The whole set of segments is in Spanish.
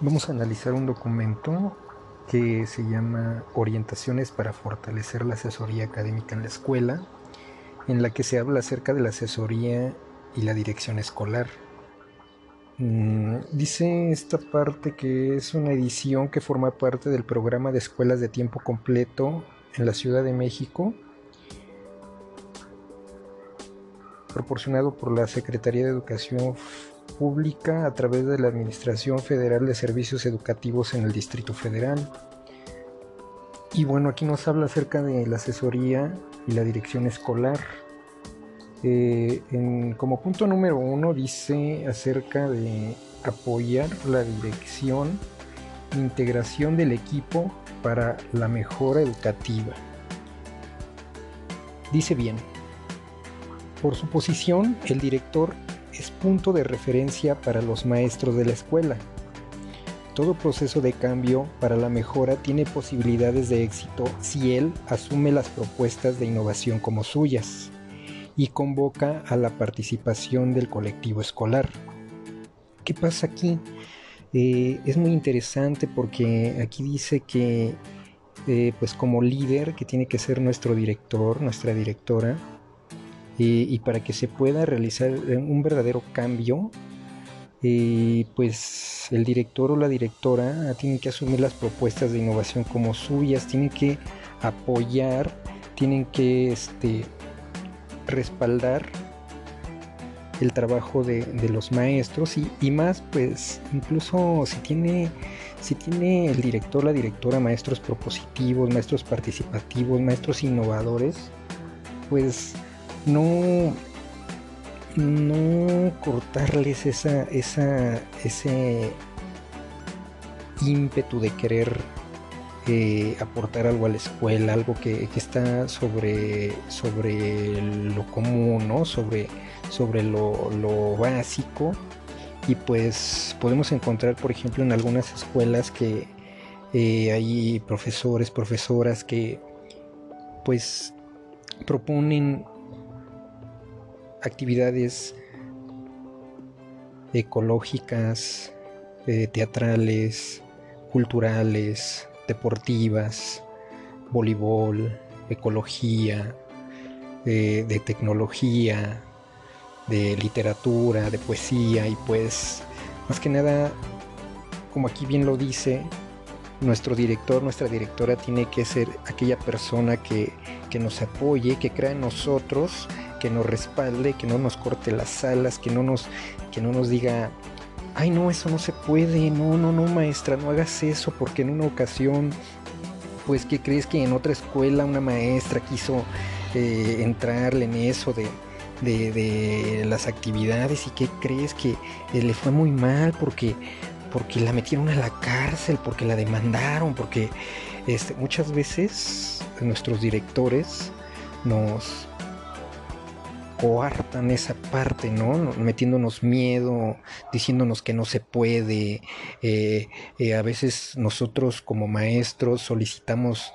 Vamos a analizar un documento que se llama Orientaciones para fortalecer la asesoría académica en la escuela, en la que se habla acerca de la asesoría y la dirección escolar. Mm, dice esta parte que es una edición que forma parte del programa de escuelas de tiempo completo en la Ciudad de México, proporcionado por la Secretaría de Educación Pública a través de la Administración Federal de Servicios Educativos en el Distrito Federal. Y bueno, aquí nos habla acerca de la asesoría y la dirección escolar. Eh, como punto número uno dice acerca de apoyar la dirección integración del equipo para la mejora educativa. Dice bien, por su posición, el director es punto de referencia para los maestros de la escuela. Todo proceso de cambio para la mejora tiene posibilidades de éxito si él asume las propuestas de innovación como suyas y convoca a la participación del colectivo escolar. ¿Qué pasa aquí? Eh, es muy interesante porque aquí dice que eh, pues como líder que tiene que ser nuestro director, nuestra directora, y para que se pueda realizar un verdadero cambio, pues el director o la directora tienen que asumir las propuestas de innovación como suyas, tienen que apoyar, tienen que este, respaldar el trabajo de, los maestros y, más pues incluso si tiene si tiene el director la directora maestros propositivos maestros participativos maestros innovadores pues no no cortarles esa esa ese ímpetu de querer eh, aportar algo a la escuela, algo que, está sobre, sobre lo común, ¿no? sobre, sobre lo, básico. Y pues podemos encontrar, por ejemplo, en algunas escuelas que eh, hay profesores, profesoras que pues proponen actividades ecológicas, eh, teatrales, culturales, deportivas, voleibol, ecología, de, tecnología, de literatura, de poesía y pues más que nada, como aquí bien lo dice, nuestro director, nuestra directora tiene que ser aquella persona que, que, nos apoye, que crea en nosotros, que nos respalde, que no nos corte las alas, que no nos, que no nos diga ay no, eso no se puede, no, no, no maestra, no hagas eso porque en una ocasión, pues que crees que en otra escuela una maestra quiso eh, entrarle en eso de, de, las actividades y que crees que eh, le fue muy mal porque, porque la metieron a la cárcel, porque la demandaron, porque este, muchas veces nuestros directores nos, coartan esa parte, ¿no? Metiéndonos miedo, diciéndonos que no se puede. Eh, eh, a veces nosotros como maestros solicitamos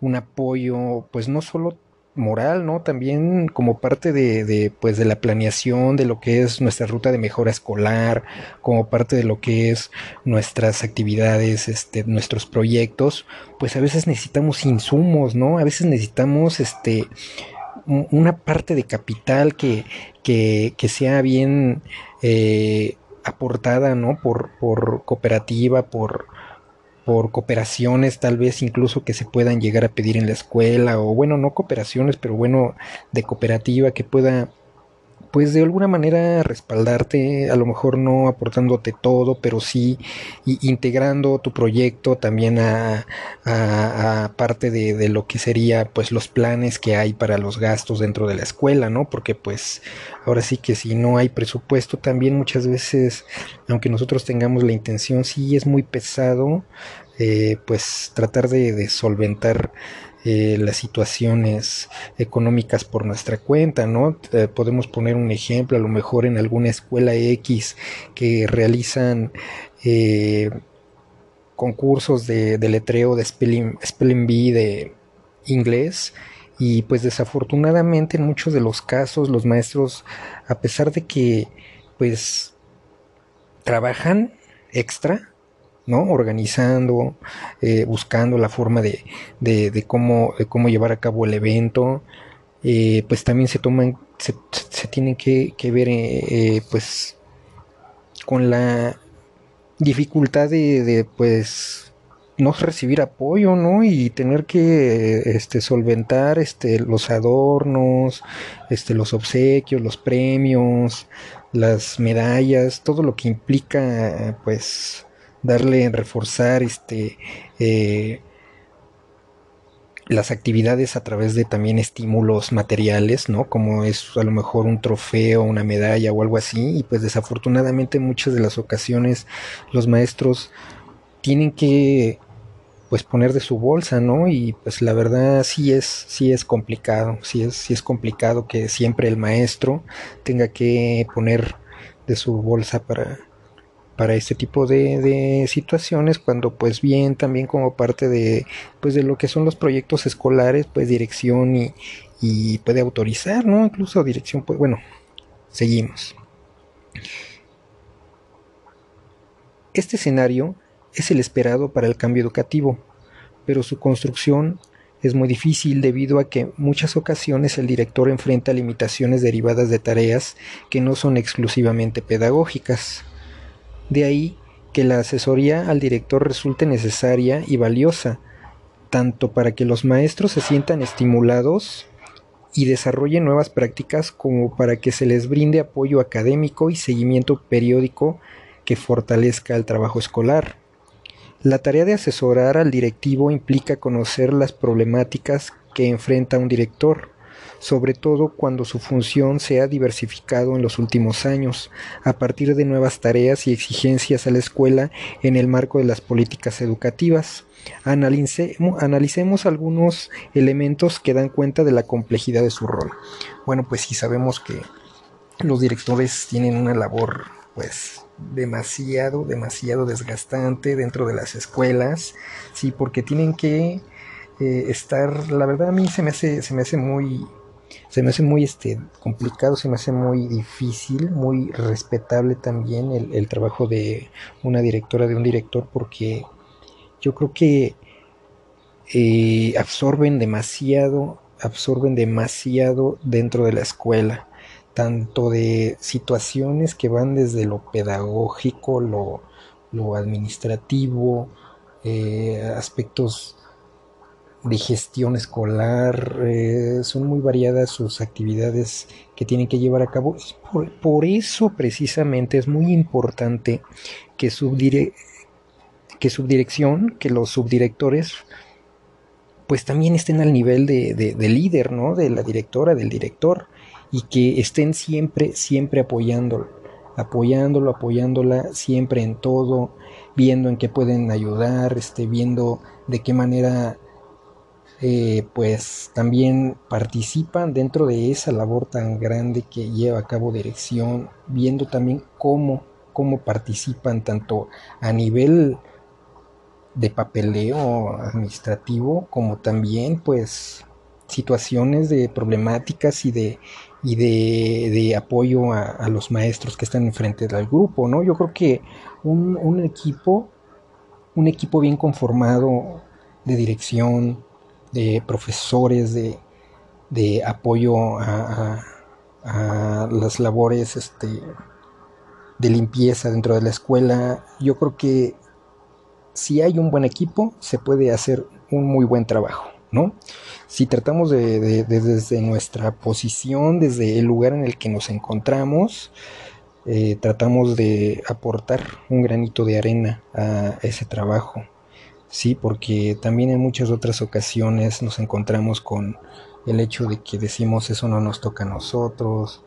un apoyo, pues no solo moral, ¿no? También como parte de, de, pues de la planeación de lo que es nuestra ruta de mejora escolar, como parte de lo que es nuestras actividades, este, nuestros proyectos, pues a veces necesitamos insumos, ¿no? A veces necesitamos, este, una parte de capital que, que, que sea bien eh, aportada ¿no? por, por cooperativa, por, por cooperaciones tal vez incluso que se puedan llegar a pedir en la escuela o bueno, no cooperaciones, pero bueno, de cooperativa que pueda pues de alguna manera respaldarte, a lo mejor no aportándote todo, pero sí integrando tu proyecto también a, parte de, lo que sería pues los planes que hay para los gastos dentro de la escuela, ¿no? Porque pues ahora sí que si no hay presupuesto también muchas veces, aunque nosotros tengamos la intención, sí es muy pesado eh, pues tratar de solventar eh, las situaciones económicas por nuestra cuenta, ¿no? Eh, podemos poner un ejemplo, a lo mejor en alguna escuela X que realizan eh, concursos de, letreo de spelling, spelling bee de inglés y pues desafortunadamente en muchos de los casos los maestros a pesar de que pues trabajan extra ¿no? Organizando, eh, buscando la forma de, de, cómo, cómo llevar a cabo el evento. Eh, pues también se toman, se, tienen que, ver, eh, pues, con la dificultad de, de, pues, no recibir apoyo, ¿no? Y tener que este solventar este los adornos, este los obsequios, los premios, las medallas, todo lo que implica pues darle reforzar este eh, las actividades a través de también estímulos materiales, ¿no? Como es a lo mejor un trofeo, una medalla o algo así. Y pues desafortunadamente muchas de las ocasiones los maestros tienen que pues poner de su bolsa, ¿no? Y pues la verdad sí es, sí es complicado, sí es, sí es complicado que siempre el maestro tenga que poner de su bolsa para, para este tipo de, de, situaciones cuando pues bien también como parte de pues de lo que son los proyectos escolares pues dirección y, y puede autorizar no incluso dirección pues bueno seguimos este escenario es el esperado para el cambio educativo, pero su construcción es muy difícil debido a que muchas ocasiones el director enfrenta limitaciones derivadas de tareas que no son exclusivamente pedagógicas. De ahí que la asesoría al director resulte necesaria y valiosa, tanto para que los maestros se sientan estimulados y desarrollen nuevas prácticas como para que se les brinde apoyo académico y seguimiento periódico que fortalezca el trabajo escolar. La tarea de asesorar al directivo implica conocer las problemáticas que enfrenta un director, sobre todo cuando su función se ha diversificado en los últimos años, a partir de nuevas tareas y exigencias a la escuela en el marco de las políticas educativas. analicemos algunos elementos que dan cuenta de la complejidad de su rol. Bueno, pues sí sabemos que los directores tienen una labor pues demasiado, demasiado desgastante dentro de las escuelas, sí, porque tienen que eh, estar, la verdad a mí se me hace, se me hace muy, se me hace muy este, complicado, se me hace muy difícil, muy respetable también el, el trabajo de una directora, de un director, porque yo creo que eh, absorben demasiado, absorben demasiado dentro de la escuela tanto de situaciones que van desde lo pedagógico, lo, administrativo, eh, aspectos de gestión escolar, eh, son muy variadas sus actividades que tienen que llevar a cabo. por, eso precisamente es muy importante que, que subdirección, que los subdirectores, pues también estén al nivel de, de líder, ¿no? De la directora, del director y que estén siempre, siempre apoyándolo, apoyándolo, apoyándola siempre en todo, viendo en qué pueden ayudar, este, viendo de qué manera eh, pues también participan dentro de esa labor tan grande que lleva a cabo dirección, viendo también cómo, cómo participan tanto a nivel de papeleo administrativo como también pues situaciones de problemáticas y de y de, apoyo a, los maestros que están enfrente del grupo, ¿no? Yo creo que un, equipo, un equipo bien conformado de dirección, de profesores, de, apoyo a, las labores este, de limpieza dentro de la escuela, yo creo que si hay un buen equipo, se puede hacer un muy buen trabajo. Si tratamos de, desde nuestra posición, desde el lugar en el que nos encontramos, eh, tratamos de aportar un granito de arena a ese trabajo, sí, porque también en muchas otras ocasiones nos encontramos con el hecho de que decimos eso no nos toca a nosotros,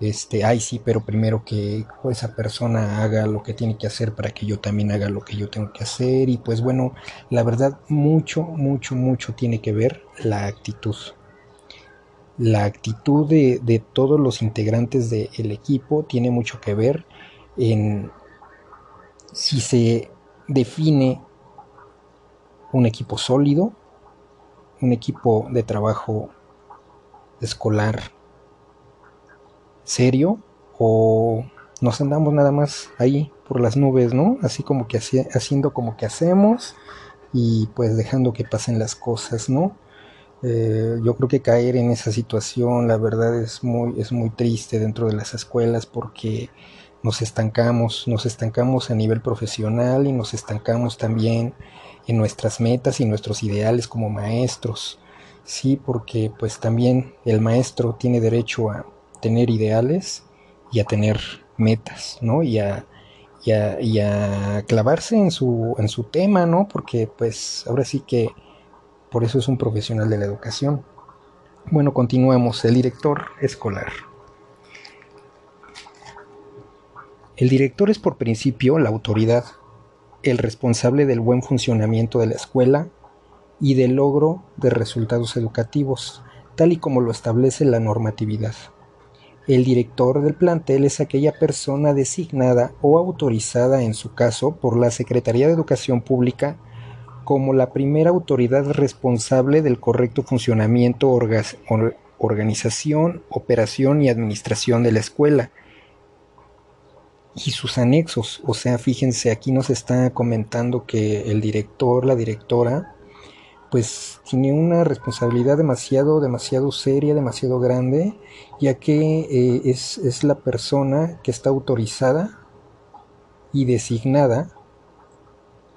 este, ay sí, pero primero que esa persona haga lo que tiene que hacer para que yo también haga lo que yo tengo que hacer y pues bueno, la verdad mucho, mucho, mucho tiene que ver la actitud. La actitud de, de todos los integrantes del equipo tiene mucho que ver en si se define un equipo sólido, un equipo de trabajo escolar serio o nos andamos nada más ahí por las nubes, ¿no? Así como que haciendo como que hacemos y pues dejando que pasen las cosas, ¿no? Eh, yo creo que caer en esa situación, la verdad es muy, es muy triste dentro de las escuelas porque nos estancamos, nos estancamos a nivel profesional y nos estancamos también en nuestras metas y nuestros ideales como maestros. Sí, porque pues también el maestro tiene derecho a tener ideales y a tener metas, ¿no? Y a, y a, y a clavarse en su, en su tema, ¿no? Porque pues ahora sí que por eso es un profesional de la educación. Bueno, continuamos. El director escolar. El director es por principio la autoridad, el responsable del buen funcionamiento de la escuela y del logro de resultados educativos, tal y como lo establece la normatividad. El director del plantel es aquella persona designada o autorizada, en su caso, por la Secretaría de Educación Pública como la primera autoridad responsable del correcto funcionamiento, organización, operación y administración de la escuela y sus anexos. O sea, fíjense, aquí nos está comentando que el director, la directora, pues tiene una responsabilidad demasiado, demasiado seria, demasiado grande, ya que eh, es, es la persona que está autorizada y designada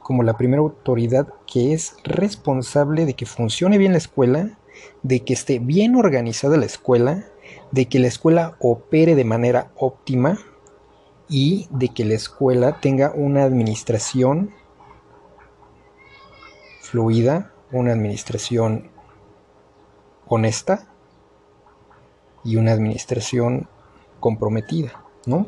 como la primera autoridad que es responsable de que funcione bien la escuela, de que esté bien organizada la escuela, de que la escuela opere de manera óptima y de que la escuela tenga una administración fluida, una administración honesta y una administración comprometida, ¿no?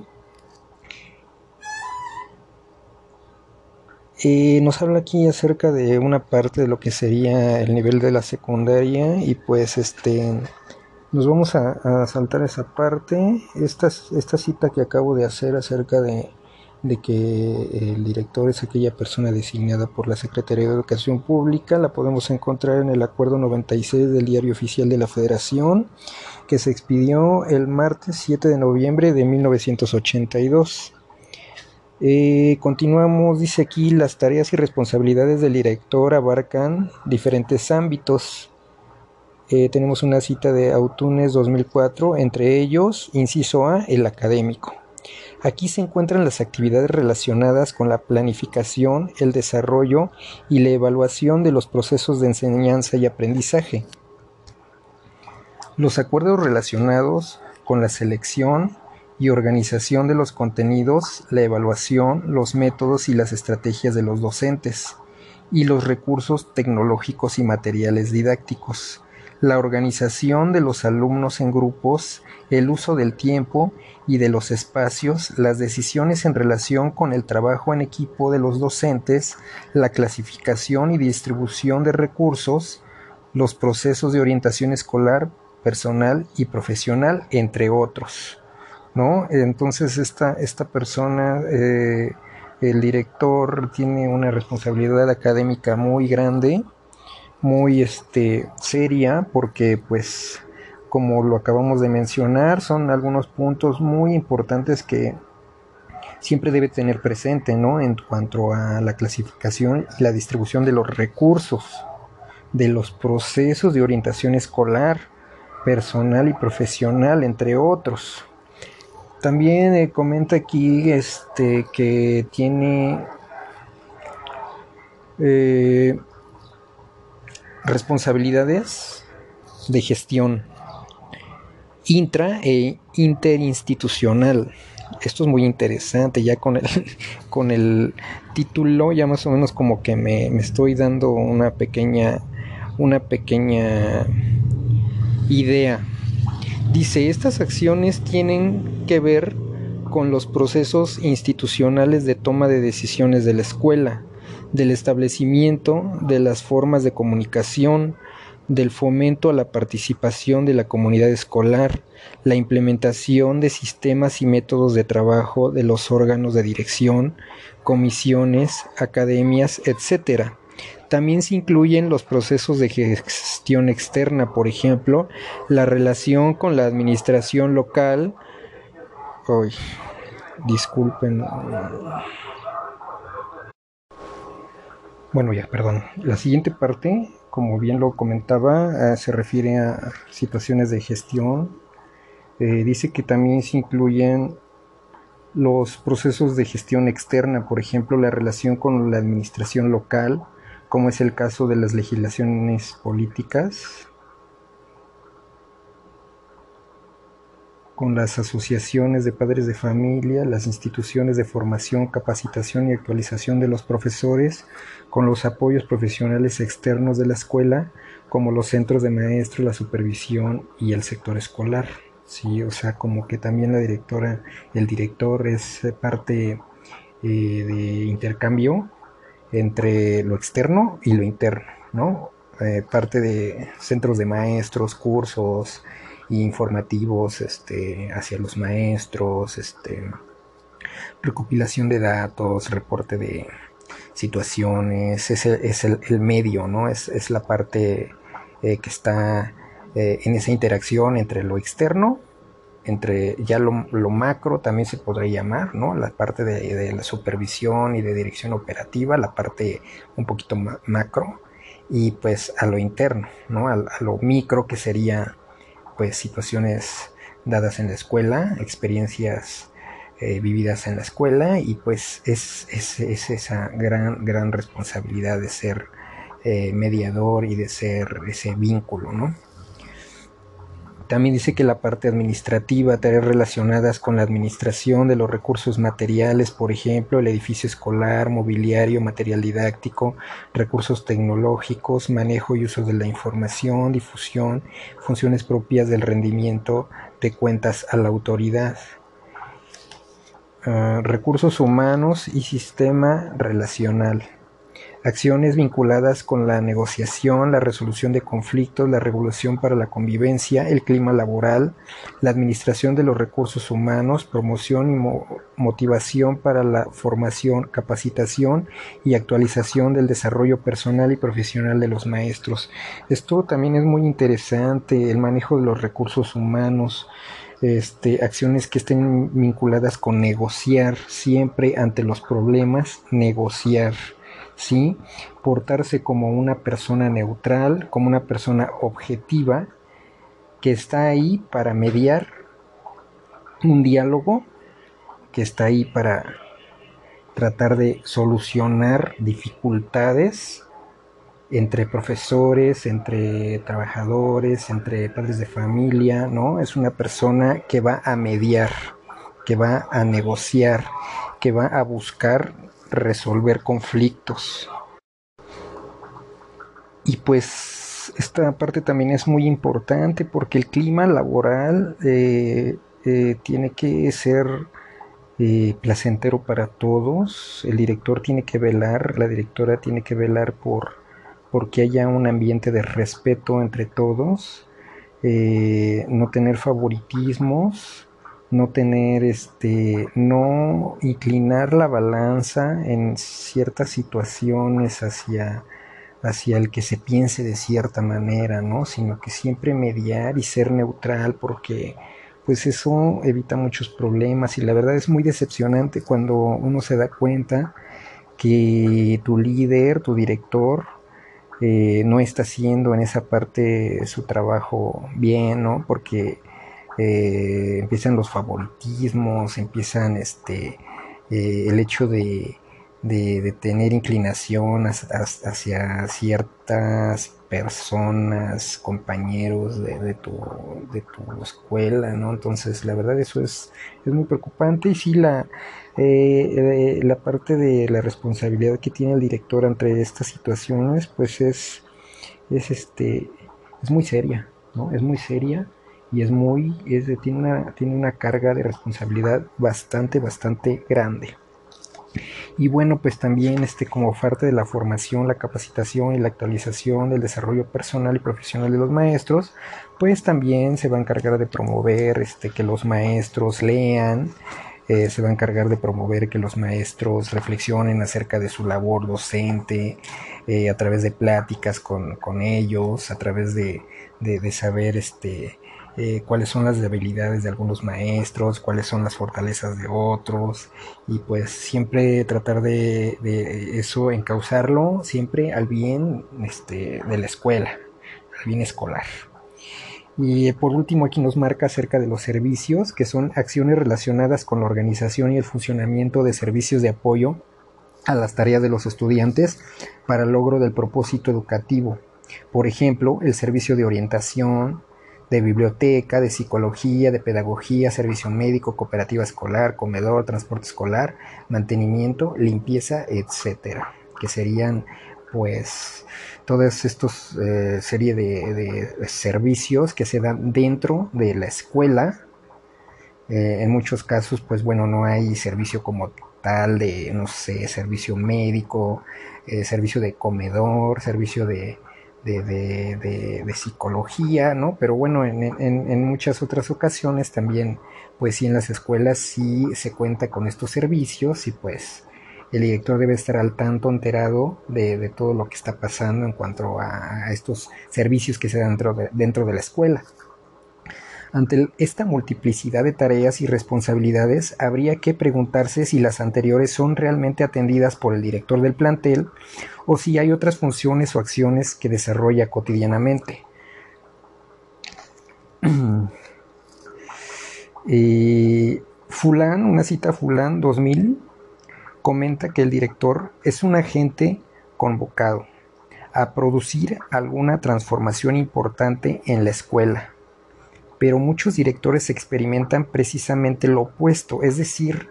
Eh, nos habla aquí acerca de una parte de lo que sería el nivel de la secundaria y pues este nos vamos a, saltar esa parte. Esta, cita que acabo de hacer acerca de, de que el director es aquella persona designada por la Secretaría de Educación Pública, la podemos encontrar en el Acuerdo 96 del Diario Oficial de la Federación, que se expidió el martes 7 de noviembre de 1982. Eh, continuamos, dice aquí, las tareas y responsabilidades del director abarcan diferentes ámbitos. Eh, tenemos una cita de Autunes 2004, entre ellos, inciso A, el académico. Aquí se encuentran las actividades relacionadas con la planificación, el desarrollo y la evaluación de los procesos de enseñanza y aprendizaje. Los acuerdos relacionados con la selección, y organización de los contenidos, la evaluación, los métodos y las estrategias de los docentes, y los recursos tecnológicos y materiales didácticos, la organización de los alumnos en grupos, el uso del tiempo y de los espacios, las decisiones en relación con el trabajo en equipo de los docentes, la clasificación y distribución de recursos, los procesos de orientación escolar, personal y profesional, entre otros. ¿no? Entonces esta, esta persona, eh, el director, tiene una responsabilidad académica muy grande, muy este, seria, porque pues como lo acabamos de mencionar, son algunos puntos muy importantes que siempre debe tener presente, ¿no? En cuanto a la clasificación y la distribución de los recursos, de los procesos de orientación escolar, personal y profesional, entre otros. También eh, comenta aquí este que tiene eh, responsabilidades de gestión intra e interinstitucional. Esto es muy interesante, ya con el, con el título ya más o menos como que me, me estoy dando una pequeña, una pequeña idea Dice, estas acciones tienen que ver con los procesos institucionales de toma de decisiones de la escuela, del establecimiento de las formas de comunicación, del fomento a la participación de la comunidad escolar, la implementación de sistemas y métodos de trabajo de los órganos de dirección, comisiones, academias, etc., también se incluyen los procesos de gestión externa, por ejemplo, la relación con la administración local. disculpen. Bueno, ya, perdón. La siguiente parte, como bien lo comentaba, eh, se refiere a situaciones de gestión. Eh, dice que también se incluyen los procesos de gestión externa, por ejemplo, la relación con la administración local, como es el caso de las legislaciones políticas, con las asociaciones de padres de familia, las instituciones de formación, capacitación y actualización de los profesores, con los apoyos profesionales externos de la escuela, como los centros de maestros, la supervisión y el sector escolar. Sí, o sea, como que también la directora, el director es parte eh, de intercambio entre lo externo y lo interno, ¿no? Eh, parte de centros de maestros, cursos, informativos este, hacia los maestros, este, recopilación de datos, reporte de situaciones, es el, es el, medio, ¿no? Es, es la parte eh, que está eh, en esa interacción entre lo externo, entre ya lo, macro también se podría llamar, ¿no? La parte de, la supervisión y de dirección operativa, la parte un poquito macro, y pues a lo interno, ¿no? a lo micro que sería pues situaciones dadas en la escuela, experiencias eh, vividas en la escuela y pues es, esa gran, gran responsabilidad de ser eh, mediador y de ser ese vínculo, ¿no? También dice que la parte administrativa, tareas relacionadas con la administración de los recursos materiales, por ejemplo, el edificio escolar, mobiliario, material didáctico, recursos tecnológicos, manejo y uso de la información, difusión, funciones propias del rendimiento de cuentas a la autoridad. Ah, recursos humanos y sistema relacional acciones vinculadas con la negociación, la resolución de conflictos, la regulación para la convivencia, el clima laboral, la administración de los recursos humanos, promoción y motivación para la formación, capacitación y actualización del desarrollo personal y profesional de los maestros. Esto también es muy interesante, el manejo de los recursos humanos. Este, acciones que estén vinculadas con negociar siempre ante los problemas, negociar. ¿Sí? Portarse como una persona neutral, como una persona objetiva, que está ahí para mediar un diálogo, que está ahí para tratar de solucionar dificultades entre profesores, entre trabajadores, entre padres de familia, ¿no? Es una persona que va a mediar, que va a negociar, que va a buscar resolver conflictos. Y pues esta parte también es muy importante porque el clima laboral eh, eh, tiene que ser eh, placentero para todos. El director tiene que velar, la directora tiene que velar por porque haya un ambiente de respeto entre todos, no tener favoritismos, no tener este no inclinar la balanza en ciertas situaciones hacia hacia el que se piense de cierta manera, ¿no? Sino que siempre mediar y ser neutral porque pues eso evita muchos problemas y la verdad es muy decepcionante cuando uno se da cuenta que tu líder, tu director, eh, no está haciendo en esa parte su trabajo bien, ¿no? Porque eh, empiezan los favoritismos, empiezan este, eh, el hecho de, de, tener inclinación hacia ciertas personas, compañeros de, tu, de tu escuela, ¿no? Entonces, la verdad eso es, es muy preocupante y sí la, eh, la parte de la responsabilidad que tiene el director ante estas situaciones, pues es, es, este, es muy seria, ¿no? Es muy seria y es muy, tiene, una, tiene una carga de responsabilidad bastante, bastante grande. Y bueno, pues también este, como parte de la formación, la capacitación y la actualización del desarrollo personal y profesional de los maestros, pues también se va a encargar de promover este, que los maestros lean, eh, se va a encargar de promover que los maestros reflexionen acerca de su labor docente, eh, a través de pláticas con, con, ellos, a través de, de, de saber este, eh, cuáles son las debilidades de algunos maestros, cuáles son las fortalezas de otros, y pues siempre tratar de, eso, encauzarlo siempre al bien este, de la escuela, al bien escolar. Y por último aquí nos marca acerca de los servicios, que son acciones relacionadas con la organización y el funcionamiento de servicios de apoyo a las tareas de los estudiantes para el logro del propósito educativo. Por ejemplo, el servicio de orientación, de biblioteca, de psicología, de pedagogía, servicio médico, cooperativa escolar, comedor, transporte escolar, mantenimiento, limpieza, etcétera, que serían pues todas estos eh, serie de, servicios que se dan dentro de la escuela. Eh, en muchos casos pues bueno no hay servicio como tal de no sé servicio médico eh, servicio de comedor servicio de, de, psicología, ¿no? Pero bueno, en, en, muchas otras ocasiones también, pues sí, en las escuelas sí se cuenta con estos servicios y pues el director debe estar al tanto, enterado de, todo lo que está pasando en cuanto a, estos servicios que se dan dentro de, dentro de la escuela. Ante esta multiplicidad de tareas y responsabilidades, habría que preguntarse si las anteriores son realmente atendidas por el director del plantel o si hay otras funciones o acciones que desarrolla cotidianamente. Eh, una cita Fulán 2000, comenta que el director es un agente convocado a producir alguna transformación importante en la escuela. Pero muchos directores experimentan precisamente lo opuesto, es decir,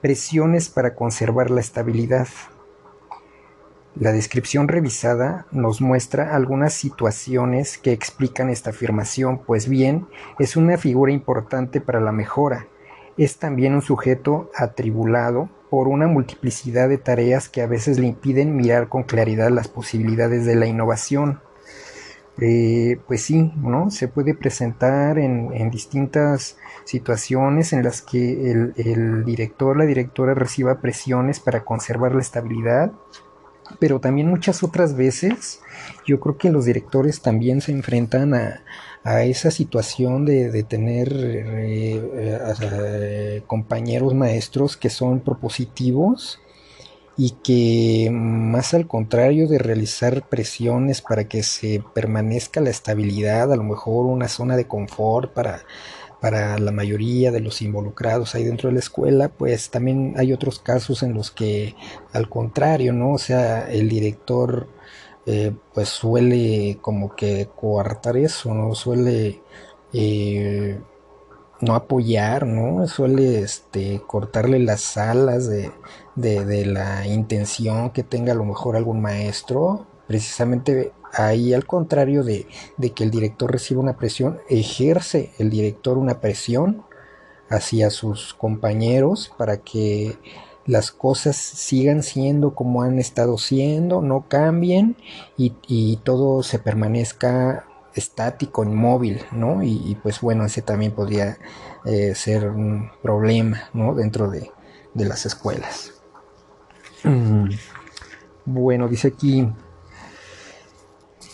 presiones para conservar la estabilidad. La descripción revisada nos muestra algunas situaciones que explican esta afirmación, pues bien, es una figura importante para la mejora. Es también un sujeto atribulado por una multiplicidad de tareas que a veces le impiden mirar con claridad las posibilidades de la innovación. Eh, pues sí, ¿no? Se puede presentar en, distintas situaciones en las que el, el, director, la directora reciba presiones para conservar la estabilidad, pero también muchas otras veces yo creo que los directores también se enfrentan a, a esa situación de, tener eh, eh, compañeros maestros que son propositivos y que más al contrario de realizar presiones para que se permanezca la estabilidad, a lo mejor una zona de confort para, para la mayoría de los involucrados ahí dentro de la escuela, pues también hay otros casos en los que al contrario, ¿no? O sea, el director eh, pues suele como que coartar eso, ¿no? Suele eh, no apoyar, ¿no? Suele este, cortarle las alas de, de, la intención que tenga a lo mejor algún maestro, precisamente ahí al contrario de, de que el director reciba una presión, ejerce el director una presión hacia sus compañeros para que las cosas sigan siendo como han estado siendo, no cambien y, todo se permanezca estático, inmóvil, ¿no? Y, pues bueno, ese también podría eh, ser un problema, ¿no? Dentro de, de las escuelas. Bueno, dice aquí,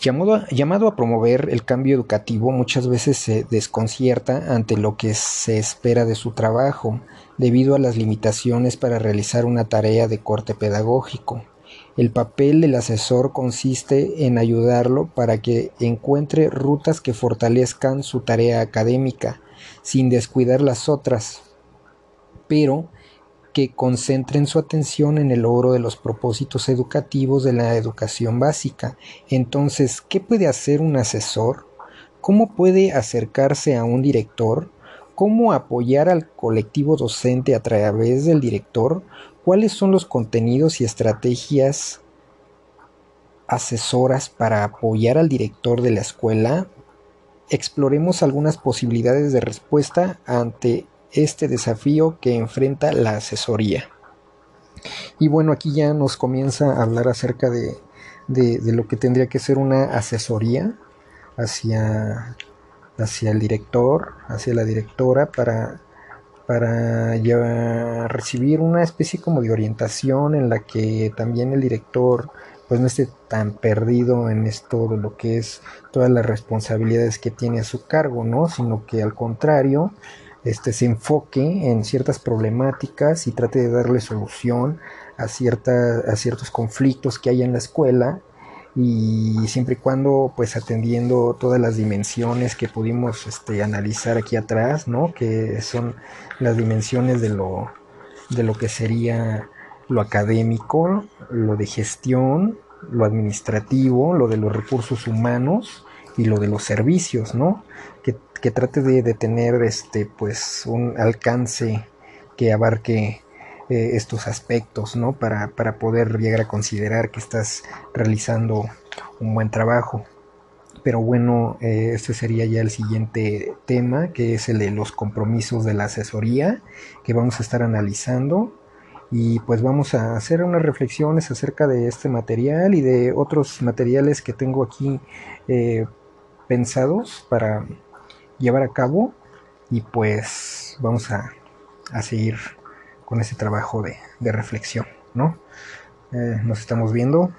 Llamado a, promover el cambio educativo, muchas veces se desconcierta ante lo que se espera de su trabajo, debido a las limitaciones para realizar una tarea de corte pedagógico. El papel del asesor consiste en ayudarlo para que encuentre rutas que fortalezcan su tarea académica, sin descuidar las otras, pero que concentren su atención en el logro de los propósitos educativos de la educación básica. Entonces, ¿qué puede hacer un asesor? ¿Cómo puede acercarse a un director? ¿Cómo apoyar al colectivo docente a través del director? ¿Cuáles son los contenidos y estrategias asesoras para apoyar al director de la escuela? Exploremos algunas posibilidades de respuesta ante este desafío que enfrenta la asesoría. Y bueno, aquí ya nos comienza a hablar acerca de, lo que tendría que ser una asesoría hacia, hacia el director, hacia la directora, para para recibir una especie como de orientación en la que también el director pues no esté tan perdido en esto de lo que es todas las responsabilidades que tiene a su cargo, ¿no? Sino que al contrario, este se enfoque en ciertas problemáticas y trate de darle solución a cierta, a ciertos conflictos que hay en la escuela y siempre y cuando pues atendiendo todas las dimensiones que pudimos este, analizar aquí atrás, ¿no? Que son las dimensiones de lo, de lo que sería lo académico, lo de gestión, lo administrativo, lo de los recursos humanos y lo de los servicios, ¿no? Que, trate de, tener este, pues, un alcance que abarque eh, estos aspectos, ¿no? Para, para poder llegar a considerar que estás realizando un buen trabajo. Pero bueno, eh, este sería ya el siguiente tema, que es el de los compromisos de la asesoría, que vamos a estar analizando y pues vamos a hacer unas reflexiones acerca de este material y de otros materiales que tengo aquí eh, pensados para llevar a cabo y pues vamos a, seguir con ese trabajo de, reflexión, ¿no? Eh, nos estamos viendo,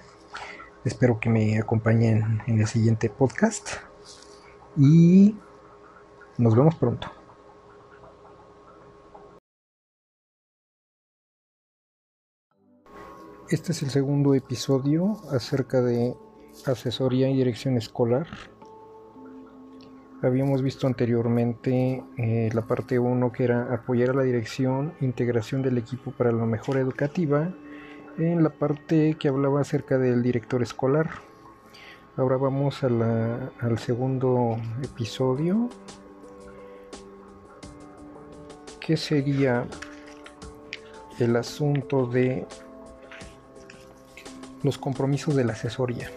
espero que me acompañen en el siguiente podcast y nos vemos pronto. Este es el segundo episodio acerca de asesoría y dirección escolar. Habíamos visto anteriormente eh, la parte 1 que era apoyar a la dirección, integración del equipo para la mejora educativa, en la parte que hablaba acerca del director escolar. Ahora vamos al segundo episodio, que sería el asunto de los compromisos de la asesoría.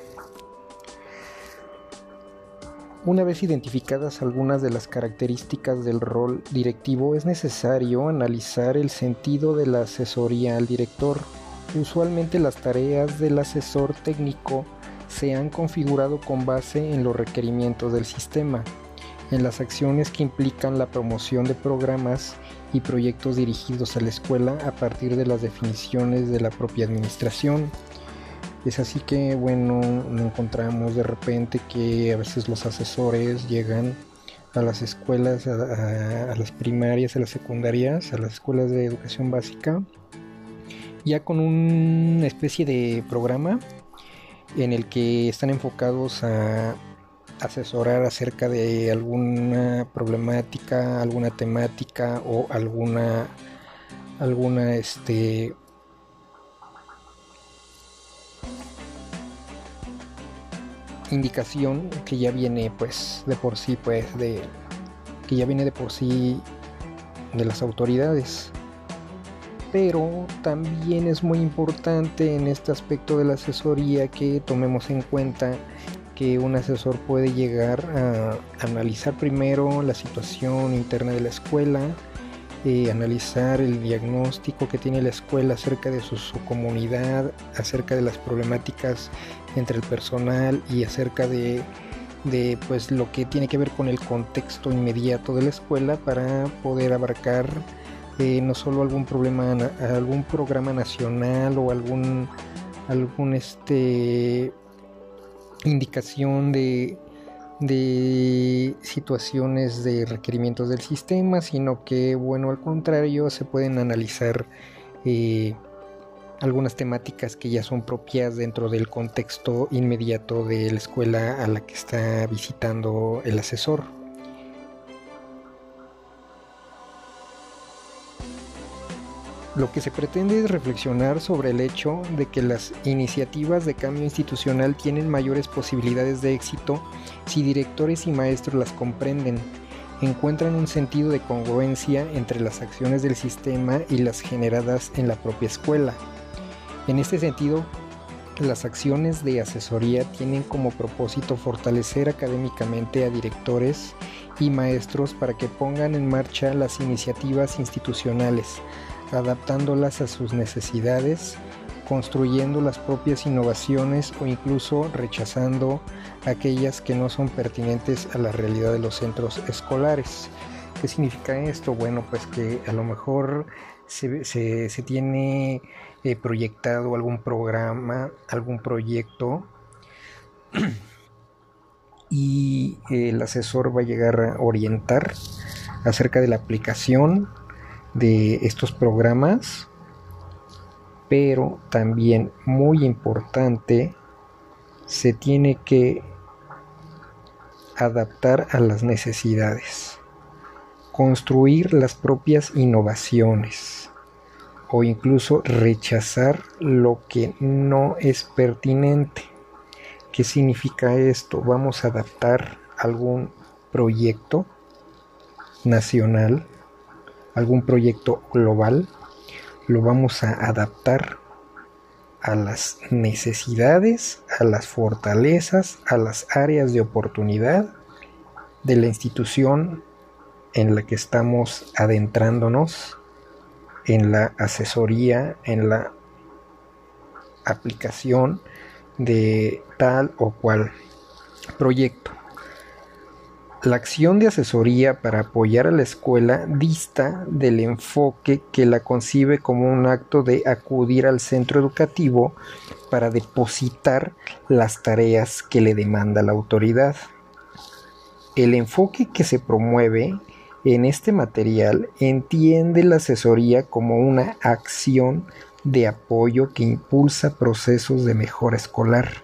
Una vez identificadas algunas de las características del rol directivo, es necesario analizar el sentido de la asesoría al director. Usualmente las tareas del asesor técnico se han configurado con base en los requerimientos del sistema, en las acciones que implican la promoción de programas y proyectos dirigidos a la escuela a partir de las definiciones de la propia administración es así que, bueno, encontramos de repente que a veces los asesores llegan a las escuelas, a, las primarias, a las secundarias, a las escuelas de educación básica, ya con una especie de programa en el que están enfocados a asesorar acerca de alguna problemática, alguna temática o alguna alguna este indicación que ya viene pues de por sí pues de que ya viene de por sí de las autoridades. Pero también es muy importante en este aspecto de la asesoría que tomemos en cuenta que un asesor puede llegar a analizar primero la situación interna de la escuela eh, analizar el diagnóstico que tiene la escuela acerca de su, comunidad, acerca de las problemáticas entre el personal y acerca de, pues lo que tiene que ver con el contexto inmediato de la escuela para poder abarcar eh, no solo algún problema algún programa nacional o algún algún este indicación de de situaciones de requerimientos del sistema, sino que, bueno, al contrario, se pueden analizar eh, algunas temáticas que ya son propias dentro del contexto inmediato de la escuela a la que está visitando el asesor. Lo que se pretende es reflexionar sobre el hecho de que las iniciativas de cambio institucional tienen mayores posibilidades de éxito si directores y maestros las comprenden, encuentran un sentido de congruencia entre las acciones del sistema y las generadas en la propia escuela. En este sentido, las acciones de asesoría tienen como propósito fortalecer académicamente a directores y maestros para que pongan en marcha las iniciativas institucionales, adaptándolas a sus necesidades, construyendo las propias innovaciones o incluso rechazando aquellas que no son pertinentes a la realidad de los centros escolares. ¿Qué significa esto? Bueno, pues que a lo mejor se, se, tiene eh, proyectado algún programa, algún proyecto. Y el asesor va a llegar a orientar acerca de la aplicación de estos programas, pero también muy importante, se tiene que adaptar a las necesidades, construir las propias innovaciones o incluso rechazar lo que no es pertinente. ¿Qué significa esto? Vamos a adaptar algún proyecto nacional, algún proyecto global, lo vamos a adaptar a las necesidades, a las fortalezas, a las áreas de oportunidad de la institución en la que estamos adentrándonos, en la asesoría, en la aplicación de tal o cual proyecto. La acción de asesoría para apoyar a la escuela dista del enfoque que la concibe como un acto de acudir al centro educativo para depositar las tareas que le demanda la autoridad. El enfoque que se promueve en este material entiende la asesoría como una acción de apoyo que impulsa procesos de mejora escolar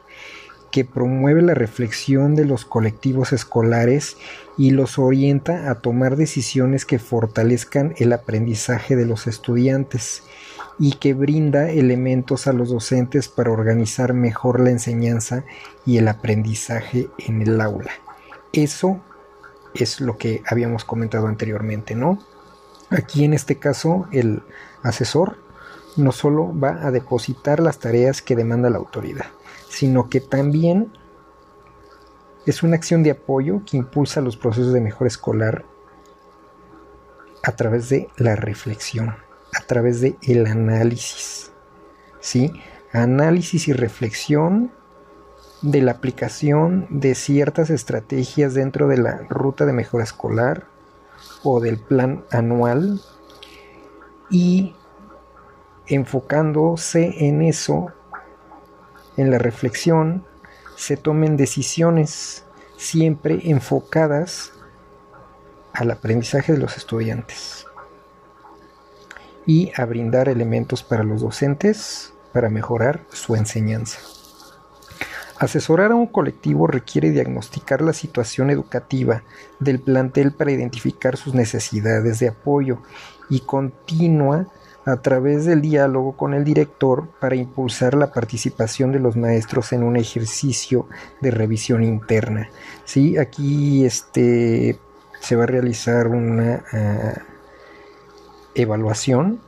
que promueve la reflexión de los colectivos escolares y los orienta a tomar decisiones que fortalezcan el aprendizaje de los estudiantes y que brinda elementos a los docentes para organizar mejor la enseñanza y el aprendizaje en el aula. Eso es lo que habíamos comentado anteriormente, ¿no? Aquí en este caso el asesor no solo va a depositar las tareas que demanda la autoridad, sino que también es una acción de apoyo que impulsa los procesos de mejora escolar a través de la reflexión, a través de el análisis. ¿Sí? Análisis y reflexión de la aplicación de ciertas estrategias dentro de la ruta de mejora escolar o del plan anual y enfocándose en eso en la reflexión se tomen decisiones siempre enfocadas al aprendizaje de los estudiantes y a brindar elementos para los docentes para mejorar su enseñanza. Asesorar a un colectivo requiere diagnosticar la situación educativa del plantel para identificar sus necesidades de apoyo y continua a través del diálogo con el director para impulsar la participación de los maestros en un ejercicio de revisión interna. ¿Sí? Aquí este, se va a realizar una ah, evaluación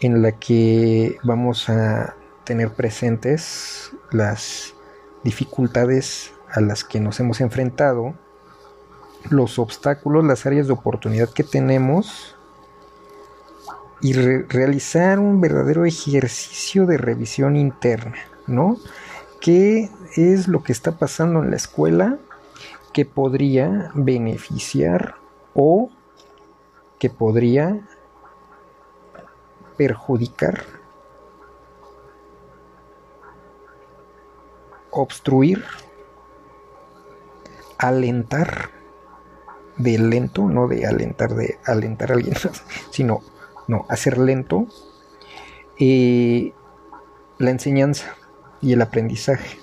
en la que vamos a tener presentes las dificultades a las que nos hemos enfrentado, los obstáculos, las áreas de oportunidad que tenemos y realizar un verdadero ejercicio de revisión interna, ¿no? ¿Qué es lo que está pasando en la escuela que podría beneficiar o que podría perjudicar, obstruir, alentar de lento, no de alentar de alentar a alguien, sino no, hacer lento eh, la enseñanza y el aprendizaje.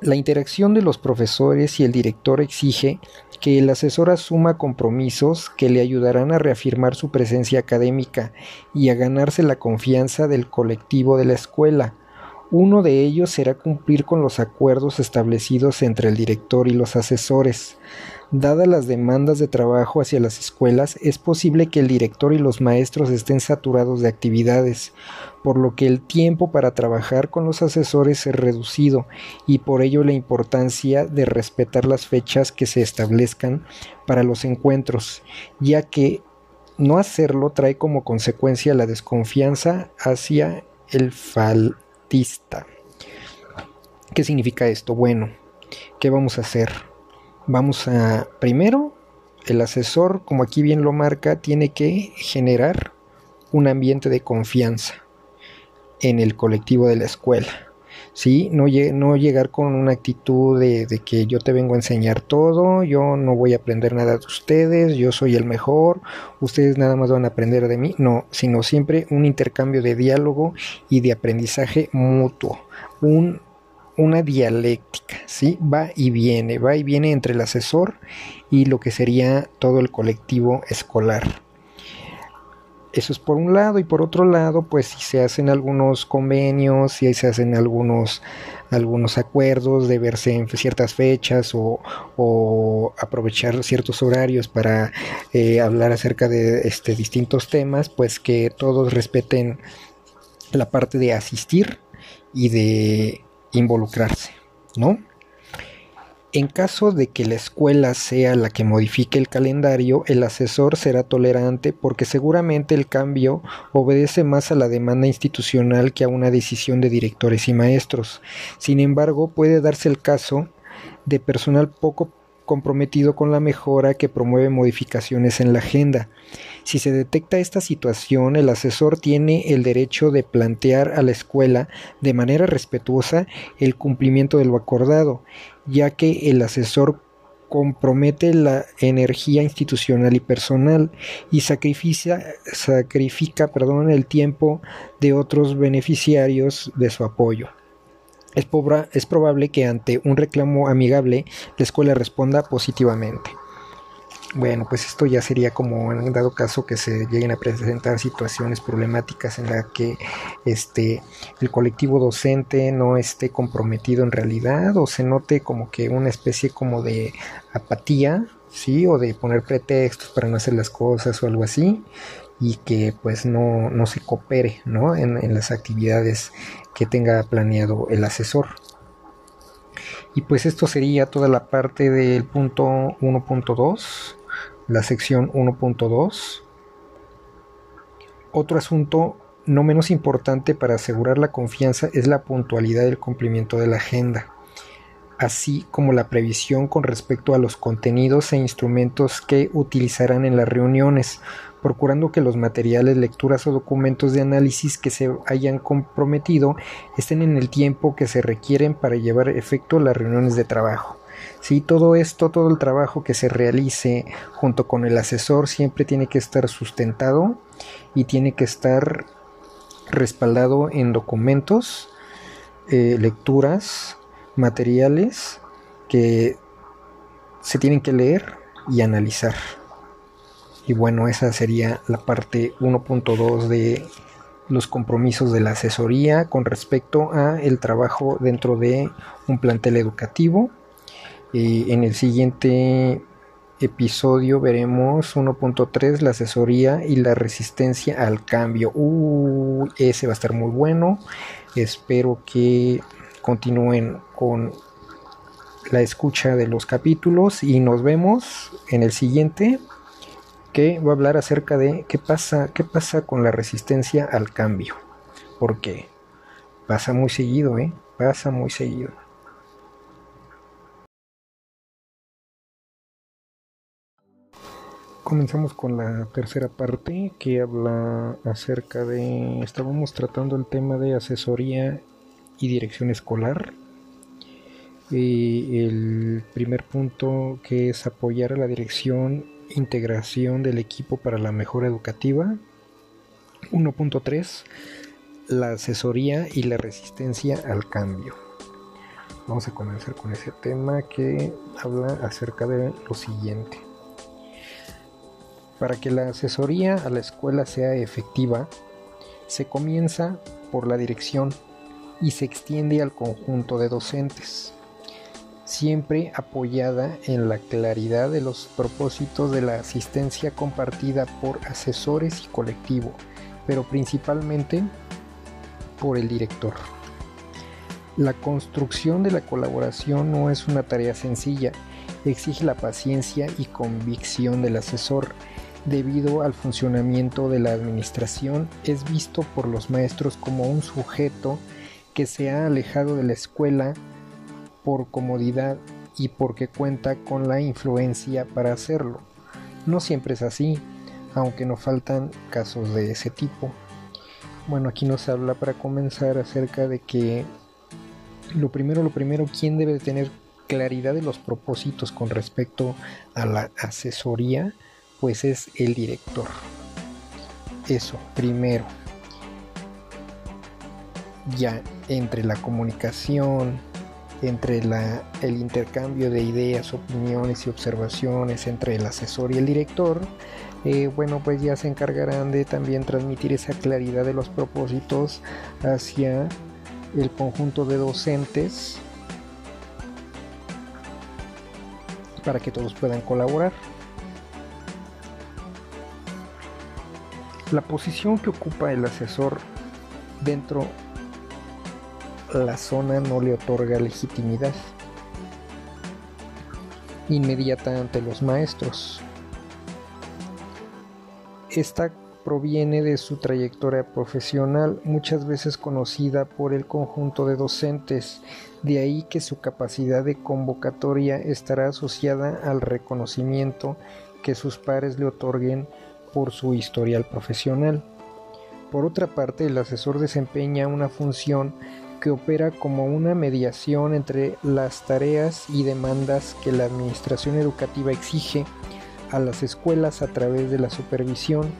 La interacción de los profesores y el director exige que el asesor asuma compromisos que le ayudarán a reafirmar su presencia académica y a ganarse la confianza del colectivo de la escuela. Uno de ellos será cumplir con los acuerdos establecidos entre el director y los asesores, Dadas las demandas de trabajo hacia las escuelas, es posible que el director y los maestros estén saturados de actividades, por lo que el tiempo para trabajar con los asesores es reducido y por ello la importancia de respetar las fechas que se establezcan para los encuentros, ya que no hacerlo trae como consecuencia la desconfianza hacia el faltista. ¿Qué significa esto? Bueno, ¿qué vamos a hacer? Vamos a, primero, el asesor, como aquí bien lo marca, tiene que generar un ambiente de confianza en el colectivo de la escuela. ¿Sí? No, llegar con una actitud de, de, que yo te vengo a enseñar todo, yo no voy a aprender nada de ustedes, yo soy el mejor, ustedes nada más van a aprender de mí, no, sino siempre un intercambio de diálogo y de aprendizaje mutuo, un, una dialéctica, ¿sí? Va y viene, va y viene entre el asesor y lo que sería todo el colectivo escolar. Eso es por un lado y por otro lado, pues si se hacen algunos convenios, si se hacen algunos, algunos acuerdos de verse en ciertas fechas o, aprovechar ciertos horarios para eh, hablar acerca de este, distintos temas, pues que todos respeten la parte de asistir y de involucrarse, ¿no? En caso de que la escuela sea la que modifique el calendario, el asesor será tolerante porque seguramente el cambio obedece más a la demanda institucional que a una decisión de directores y maestros. Sin embargo, puede darse el caso de personal poco comprometido con la mejora que promueve modificaciones en la agenda. Si se detecta esta situación, el asesor tiene el derecho de plantear a la escuela de manera respetuosa el cumplimiento de lo acordado, ya que el asesor compromete la energía institucional y personal y sacrifica, sacrifica perdón, el tiempo de otros beneficiarios de su apoyo. Es, es probable que ante un reclamo amigable la escuela responda positivamente. Bueno, pues esto ya sería como en dado caso que se lleguen a presentar situaciones problemáticas en las que este el colectivo docente no esté comprometido en realidad o se note como que una especie como de apatía, sí, o de poner pretextos para no hacer las cosas o algo así y que pues no, no se coopere ¿no? En las actividades que tenga planeado el asesor. Y pues esto sería toda la parte del punto 1.2 la sección 1.2. Otro asunto no menos importante para asegurar la confianza es la puntualidad del cumplimiento de la agenda, así como la previsión con respecto a los contenidos e instrumentos que utilizarán en las reuniones, procurando que los materiales, lecturas o documentos de análisis que se hayan comprometido estén en el tiempo que se requieren para llevar efecto las reuniones de trabajo. Sí, todo esto, todo el trabajo que se realice junto con el asesor siempre tiene que estar sustentado y tiene que estar respaldado en documentos, eh, lecturas, materiales que se tienen que leer y analizar. Y bueno, esa sería la parte 1.2 de los compromisos de la asesoría con respecto a el trabajo dentro de un plantel educativo en el siguiente episodio veremos 1.3, la asesoría y la resistencia al cambio. Uy, ese va a estar muy bueno. Espero que continúen con la escucha de los capítulos y nos vemos en el siguiente que va a hablar acerca de qué pasa, qué pasa con la resistencia al cambio. Porque pasa muy seguido, ¿eh? Pasa muy seguido. Comenzamos con la tercera parte que habla acerca de, estábamos tratando el tema de asesoría y dirección escolar. El primer punto que es apoyar a la dirección, integración del equipo para la mejora educativa. 1.3 la asesoría y la resistencia al cambio. Vamos a comenzar con ese tema que habla acerca de lo siguiente. Para que la asesoría a la escuela sea efectiva, se comienza por la dirección y se extiende al conjunto de docentes, siempre apoyada en la claridad de los propósitos de la asistencia compartida por asesores y colectivo, pero principalmente por el director. La construcción de la colaboración no es una tarea sencilla, exige la paciencia y convicción del asesor debido al funcionamiento de la administración, es visto por los maestros como un sujeto que se ha alejado de la escuela por comodidad y porque cuenta con la influencia para hacerlo. No siempre es así, aunque no faltan casos de ese tipo. Bueno, aquí nos habla para comenzar acerca de que lo primero, lo primero, ¿quién debe tener claridad de los propósitos con respecto a la asesoría? Pues es el director. Eso, primero. Ya entre la comunicación, entre la, el intercambio de ideas, opiniones y observaciones entre el asesor y el director, eh, bueno, pues ya se encargarán de también transmitir esa claridad de los propósitos hacia el conjunto de docentes para que todos puedan colaborar. La posición que ocupa el asesor dentro la zona no le otorga legitimidad inmediata ante los maestros. Esta proviene de su trayectoria profesional, muchas veces conocida por el conjunto de docentes, de ahí que su capacidad de convocatoria estará asociada al reconocimiento que sus pares le otorguen por su historial profesional. Por otra parte, el asesor desempeña una función que opera como una mediación entre las tareas y demandas que la administración educativa exige a las escuelas a través de la supervisión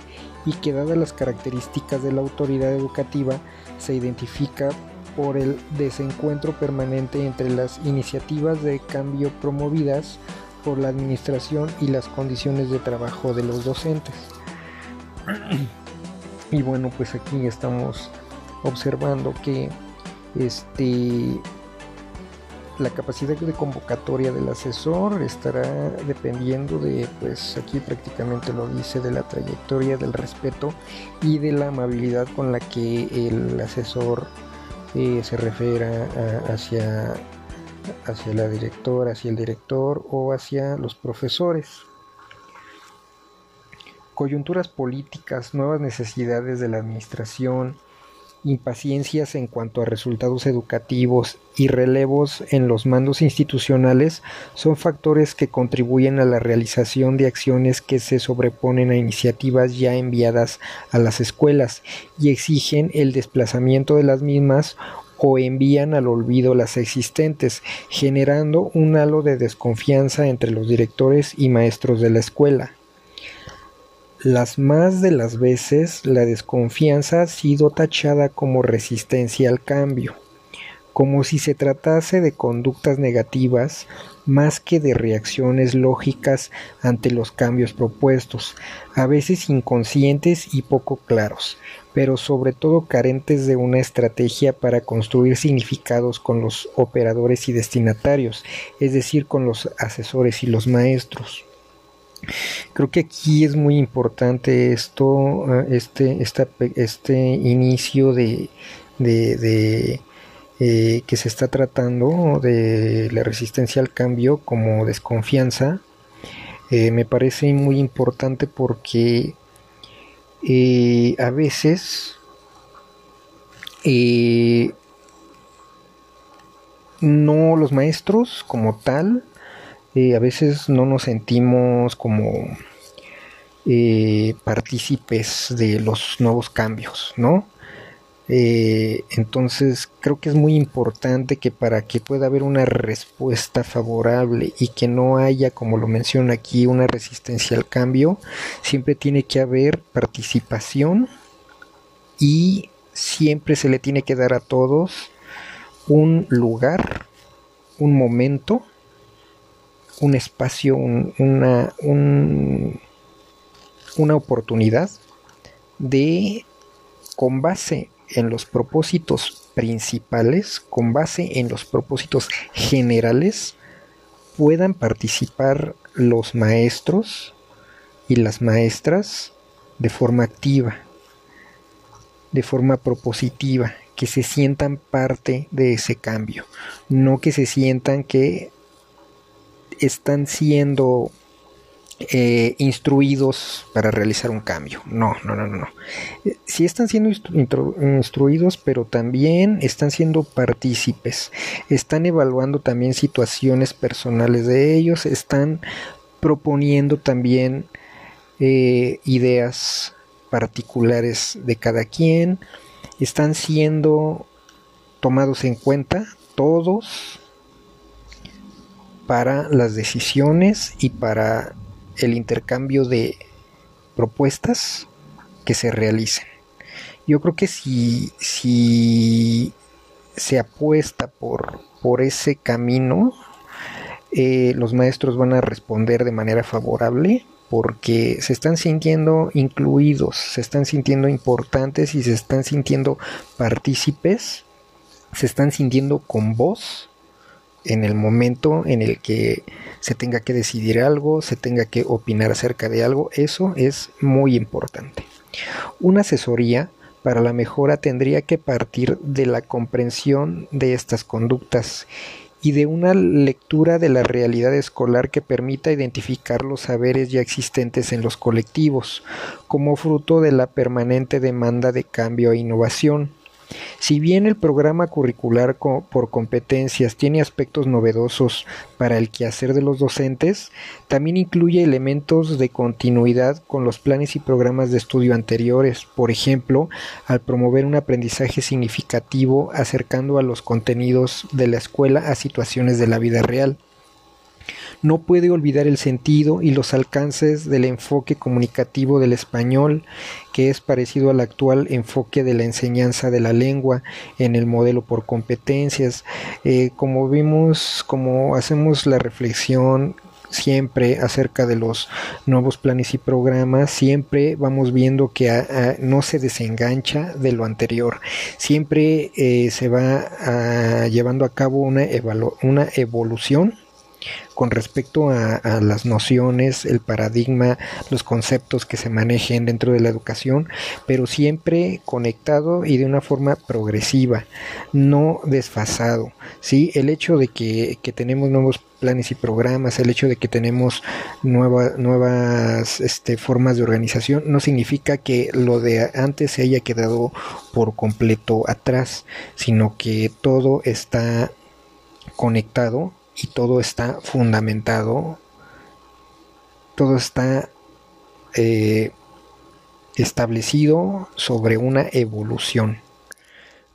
y que dadas las características de la autoridad educativa se identifica por el desencuentro permanente entre las iniciativas de cambio promovidas por la administración y las condiciones de trabajo de los docentes. Y bueno, pues aquí estamos observando que este la capacidad de convocatoria del asesor estará dependiendo de, pues aquí prácticamente lo dice, de la trayectoria, del respeto y de la amabilidad con la que el asesor eh, se refiera hacia, hacia la directora, hacia el director o hacia los profesores. Coyunturas políticas, nuevas necesidades de la administración, impaciencias en cuanto a resultados educativos y relevos en los mandos institucionales son factores que contribuyen a la realización de acciones que se sobreponen a iniciativas ya enviadas a las escuelas y exigen el desplazamiento de las mismas o envían al olvido las existentes, generando un halo de desconfianza entre los directores y maestros de la escuela. Las más de las veces la desconfianza ha sido tachada como resistencia al cambio, como si se tratase de conductas negativas más que de reacciones lógicas ante los cambios propuestos, a veces inconscientes y poco claros, pero sobre todo carentes de una estrategia para construir significados con los operadores y destinatarios, es decir, con los asesores y los maestros. Creo que aquí es muy importante esto, ah, este, este inicio de, de, eh, que se está tratando de la resistencia al cambio como desconfianza. Eh, me parece muy importante porque eh, a veces no los maestros como tal a veces no nos sentimos como eh, partícipes de los nuevos cambios, ¿no? Eh, entonces creo que es muy importante que para que pueda haber una respuesta favorable y que no haya, como lo menciona aquí, una resistencia al cambio, siempre tiene que haber participación y siempre se le tiene que dar a todos un lugar, un momento un espacio, una, una oportunidad de, con base en los propósitos principales, con base en los propósitos generales, puedan participar los maestros y las maestras de forma activa, de forma propositiva, que se sientan parte de ese cambio, no que se sientan que están siendo eh, instruidos para realizar un cambio. No, no, no, no. Eh, sí están siendo instruidos, pero también están siendo partícipes. Están evaluando también situaciones personales de ellos. Están proponiendo también eh, ideas particulares de cada quien. Están siendo tomados en cuenta todos para las decisiones y para el intercambio de propuestas que se realicen. Yo creo que si, si se apuesta por, por ese camino, eh, los maestros van a responder de manera favorable porque se están sintiendo incluidos, se están sintiendo importantes y se están sintiendo partícipes, se están sintiendo con voz en el momento en el que se tenga que decidir algo, se tenga que opinar acerca de algo, eso es muy importante. Una asesoría para la mejora tendría que partir de la comprensión de estas conductas y de una lectura de la realidad escolar que permita identificar los saberes ya existentes en los colectivos, como fruto de la permanente demanda de cambio e innovación. Si bien el programa curricular por competencias tiene aspectos novedosos para el quehacer de los docentes, también incluye elementos de continuidad con los planes y programas de estudio anteriores, por ejemplo, al promover un aprendizaje significativo acercando a los contenidos de la escuela a situaciones de la vida real no puede olvidar el sentido y los alcances del enfoque comunicativo del español, que es parecido al actual enfoque de la enseñanza de la lengua en el modelo por competencias. Eh, como vimos, como hacemos la reflexión siempre acerca de los nuevos planes y programas, siempre vamos viendo que no se desengancha de lo anterior, siempre eh, se va llevando a cabo una, una evolución con respecto a, las nociones, el paradigma, los conceptos que se manejen dentro de la educación, pero siempre conectado y de una forma progresiva, no desfasado. ¿sí? El hecho de que, tenemos nuevos planes y programas, el hecho de que tenemos nuevas este, formas de organización, no significa que lo de antes se haya quedado por completo atrás, sino que todo está conectado y todo está fundamentado, todo está eh, establecido sobre una evolución.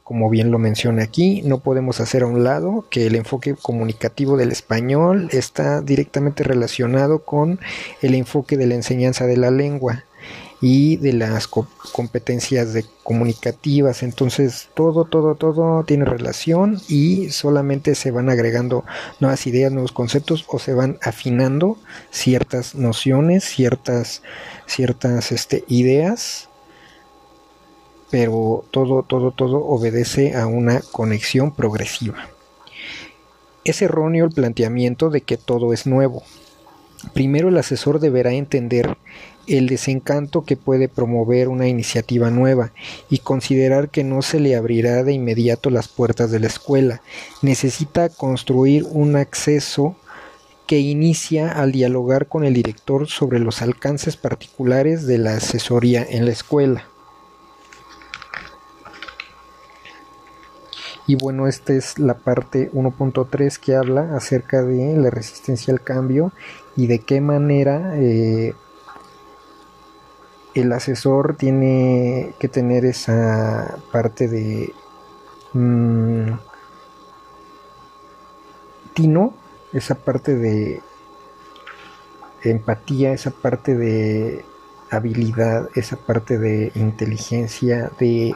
Como bien lo menciona aquí, no podemos hacer a un lado que el enfoque comunicativo del español está directamente relacionado con el enfoque de la enseñanza de la lengua y de las competencias comunicativas. Entonces todo, todo, todo tiene relación y solamente se van agregando nuevas ideas, nuevos conceptos o se van afinando ciertas nociones, ciertas, ciertas este, ideas. Pero todo, todo, todo obedece a una conexión progresiva. Es erróneo el planteamiento de que todo es nuevo. Primero el asesor deberá entender el desencanto que puede promover una iniciativa nueva y considerar que no se le abrirá de inmediato las puertas de la escuela. Necesita construir un acceso que inicia al dialogar con el director sobre los alcances particulares de la asesoría en la escuela. Y bueno, esta es la parte 1.3 que habla acerca de la resistencia al cambio y de qué manera eh, el asesor tiene que tener esa parte de mm, tino, esa parte de empatía, esa parte de habilidad, esa parte de inteligencia, de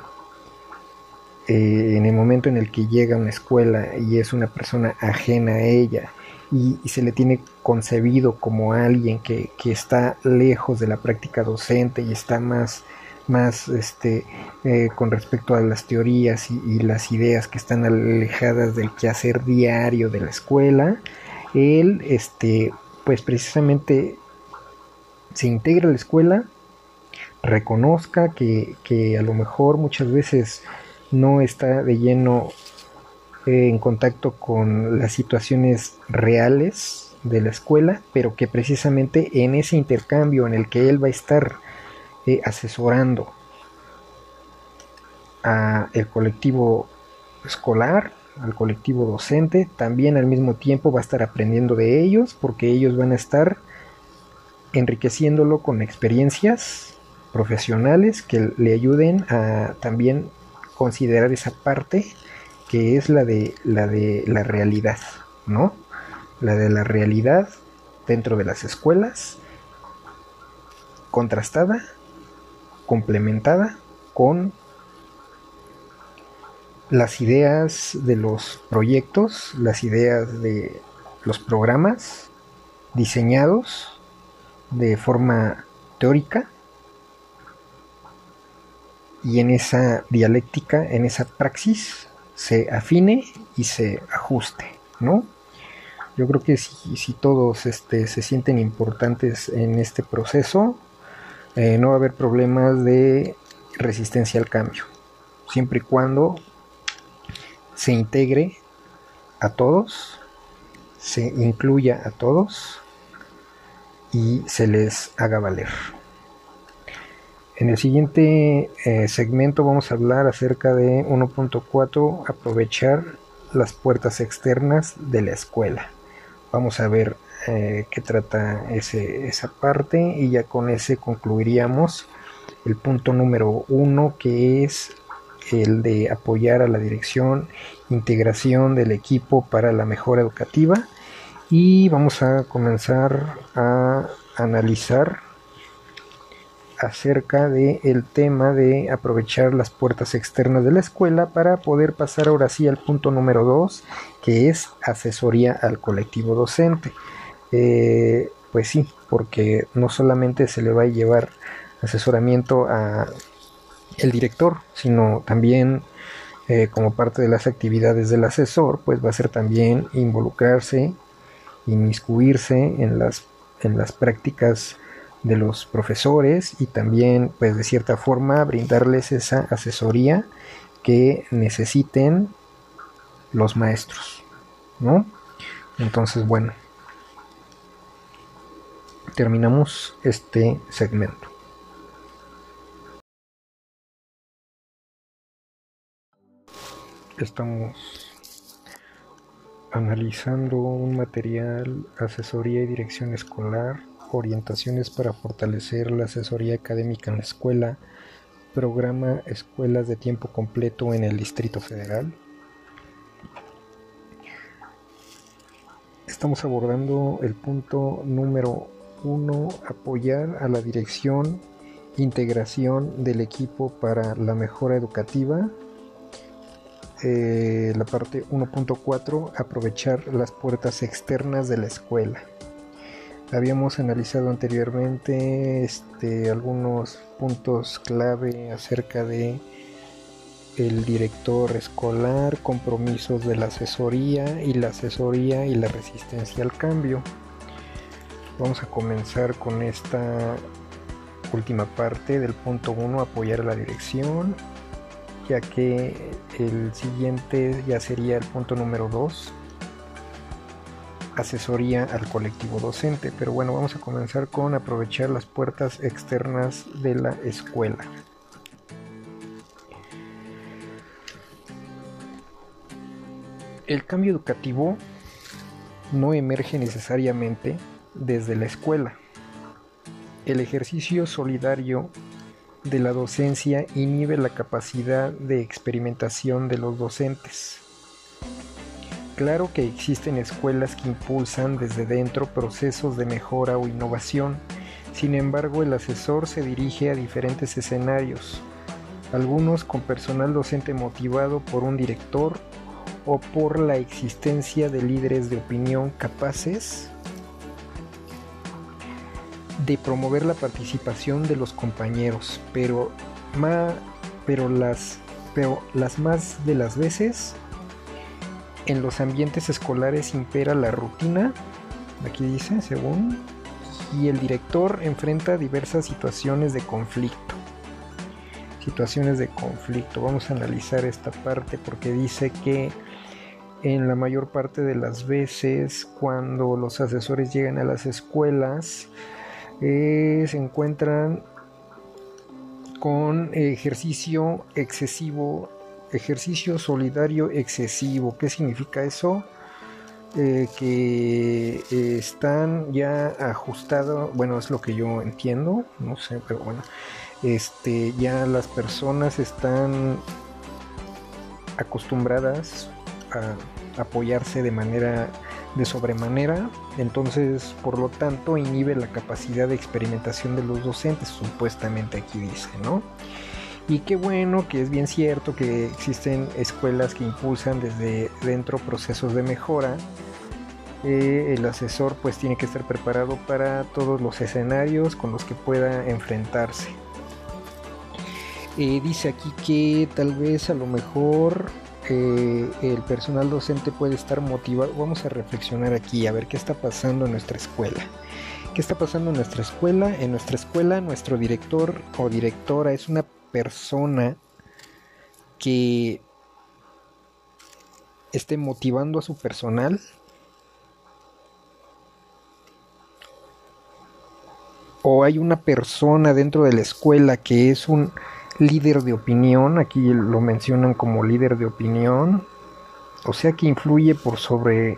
eh, en el momento en el que llega a una escuela y es una persona ajena a ella y, se le tiene concebido como alguien que, está lejos de la práctica docente y está más, más este, eh, con respecto a las teorías y, las ideas que están alejadas del quehacer diario de la escuela, él, este, pues precisamente se integra a la escuela, reconozca que, que a lo mejor muchas veces no está de lleno en contacto con las situaciones reales de la escuela, pero que precisamente en ese intercambio en el que él va a estar eh, asesorando a el colectivo escolar, al colectivo docente, también al mismo tiempo va a estar aprendiendo de ellos porque ellos van a estar enriqueciéndolo con experiencias profesionales que le ayuden a también considerar esa parte que es la de la de la realidad, ¿no? La de la realidad dentro de las escuelas contrastada, complementada con las ideas de los proyectos, las ideas de los programas diseñados de forma teórica y en esa dialéctica, en esa praxis, se afine y se ajuste, ¿no? Yo creo que si, todos este, se sienten importantes en este proceso, eh, no va a haber problemas de resistencia al cambio, siempre y cuando se integre a todos, se incluya a todos y se les haga valer. En el siguiente eh, segmento vamos a hablar acerca de 1.4, aprovechar las puertas externas de la escuela. Vamos a ver eh, qué trata ese, esa parte y ya con ese concluiríamos el punto número uno que es el de apoyar a la dirección, integración del equipo para la mejora educativa y vamos a comenzar a analizar acerca del el tema de aprovechar las puertas externas de la escuela para poder pasar ahora sí al punto número 2 que es asesoría al colectivo docente. Eh, pues sí porque no solamente se le va a llevar asesoramiento a el director, sino también eh, como parte de las actividades del asesor, pues va a ser también involucrarse, inmiscuirse en las, en las prácticas de los profesores y también pues de cierta forma brindarles esa asesoría que necesiten los maestros, ¿no? Entonces, bueno, terminamos este segmento. estamos analizando un material, asesoría y dirección escolar, orientaciones para fortalecer la asesoría académica en la escuela, programa Escuelas de Tiempo Completo en el Distrito Federal. Estamos abordando el punto número uno, apoyar a la dirección, integración del equipo para la mejora educativa eh, la parte 1.4, aprovechar las puertas externas de la escuela. Habíamos analizado anteriormente este, algunos puntos clave acerca de el director escolar, compromisos de la asesoría y la asesoría y la resistencia al cambio. Vamos a comenzar con esta última parte del punto 1, apoyar a la dirección ya que el siguiente ya sería el punto número 2, asesoría al colectivo docente. Pero bueno, vamos a comenzar con aprovechar las puertas externas de la escuela. El cambio educativo no emerge necesariamente desde la escuela. El ejercicio solidario de la docencia inhibe la capacidad de experimentación de los docentes. Claro que existen escuelas que impulsan desde dentro procesos de mejora o innovación, sin embargo el asesor se dirige a diferentes escenarios, algunos con personal docente motivado por un director o por la existencia de líderes de opinión capaces de promover la participación de los compañeros, pero, pero, las, pero las más de las veces en los ambientes escolares impera la rutina, aquí dice, según, y el director enfrenta diversas situaciones de conflicto. Situaciones de conflicto. Vamos a analizar esta parte porque dice que en la mayor parte de las veces cuando los asesores llegan a las escuelas eh, se encuentran con ejercicio excesivo, ejercicio solidario excesivo. ¿Qué significa eso? Eh, que están ya ajustados, bueno, es lo que yo entiendo, no sé, pero bueno, este, ya las personas están acostumbradas a apoyarse de manera de sobremanera, entonces por lo tanto inhibe la capacidad de experimentación de los docentes, supuestamente aquí dice, ¿no? Y qué bueno que es bien cierto que existen escuelas que impulsan desde dentro procesos de mejora. Eh, el asesor pues tiene que estar preparado para todos los escenarios con los que pueda enfrentarse. Eh, dice aquí que tal vez a lo mejor eh, el personal docente puede estar motivado. Vamos a reflexionar aquí a ver qué está pasando en nuestra escuela. ¿Qué está pasando en nuestra escuela? En nuestra escuela nuestro director o directora es una persona que esté motivando a su personal o hay una persona dentro de la escuela que es un líder de opinión, aquí lo mencionan como líder de opinión, o sea que influye por sobre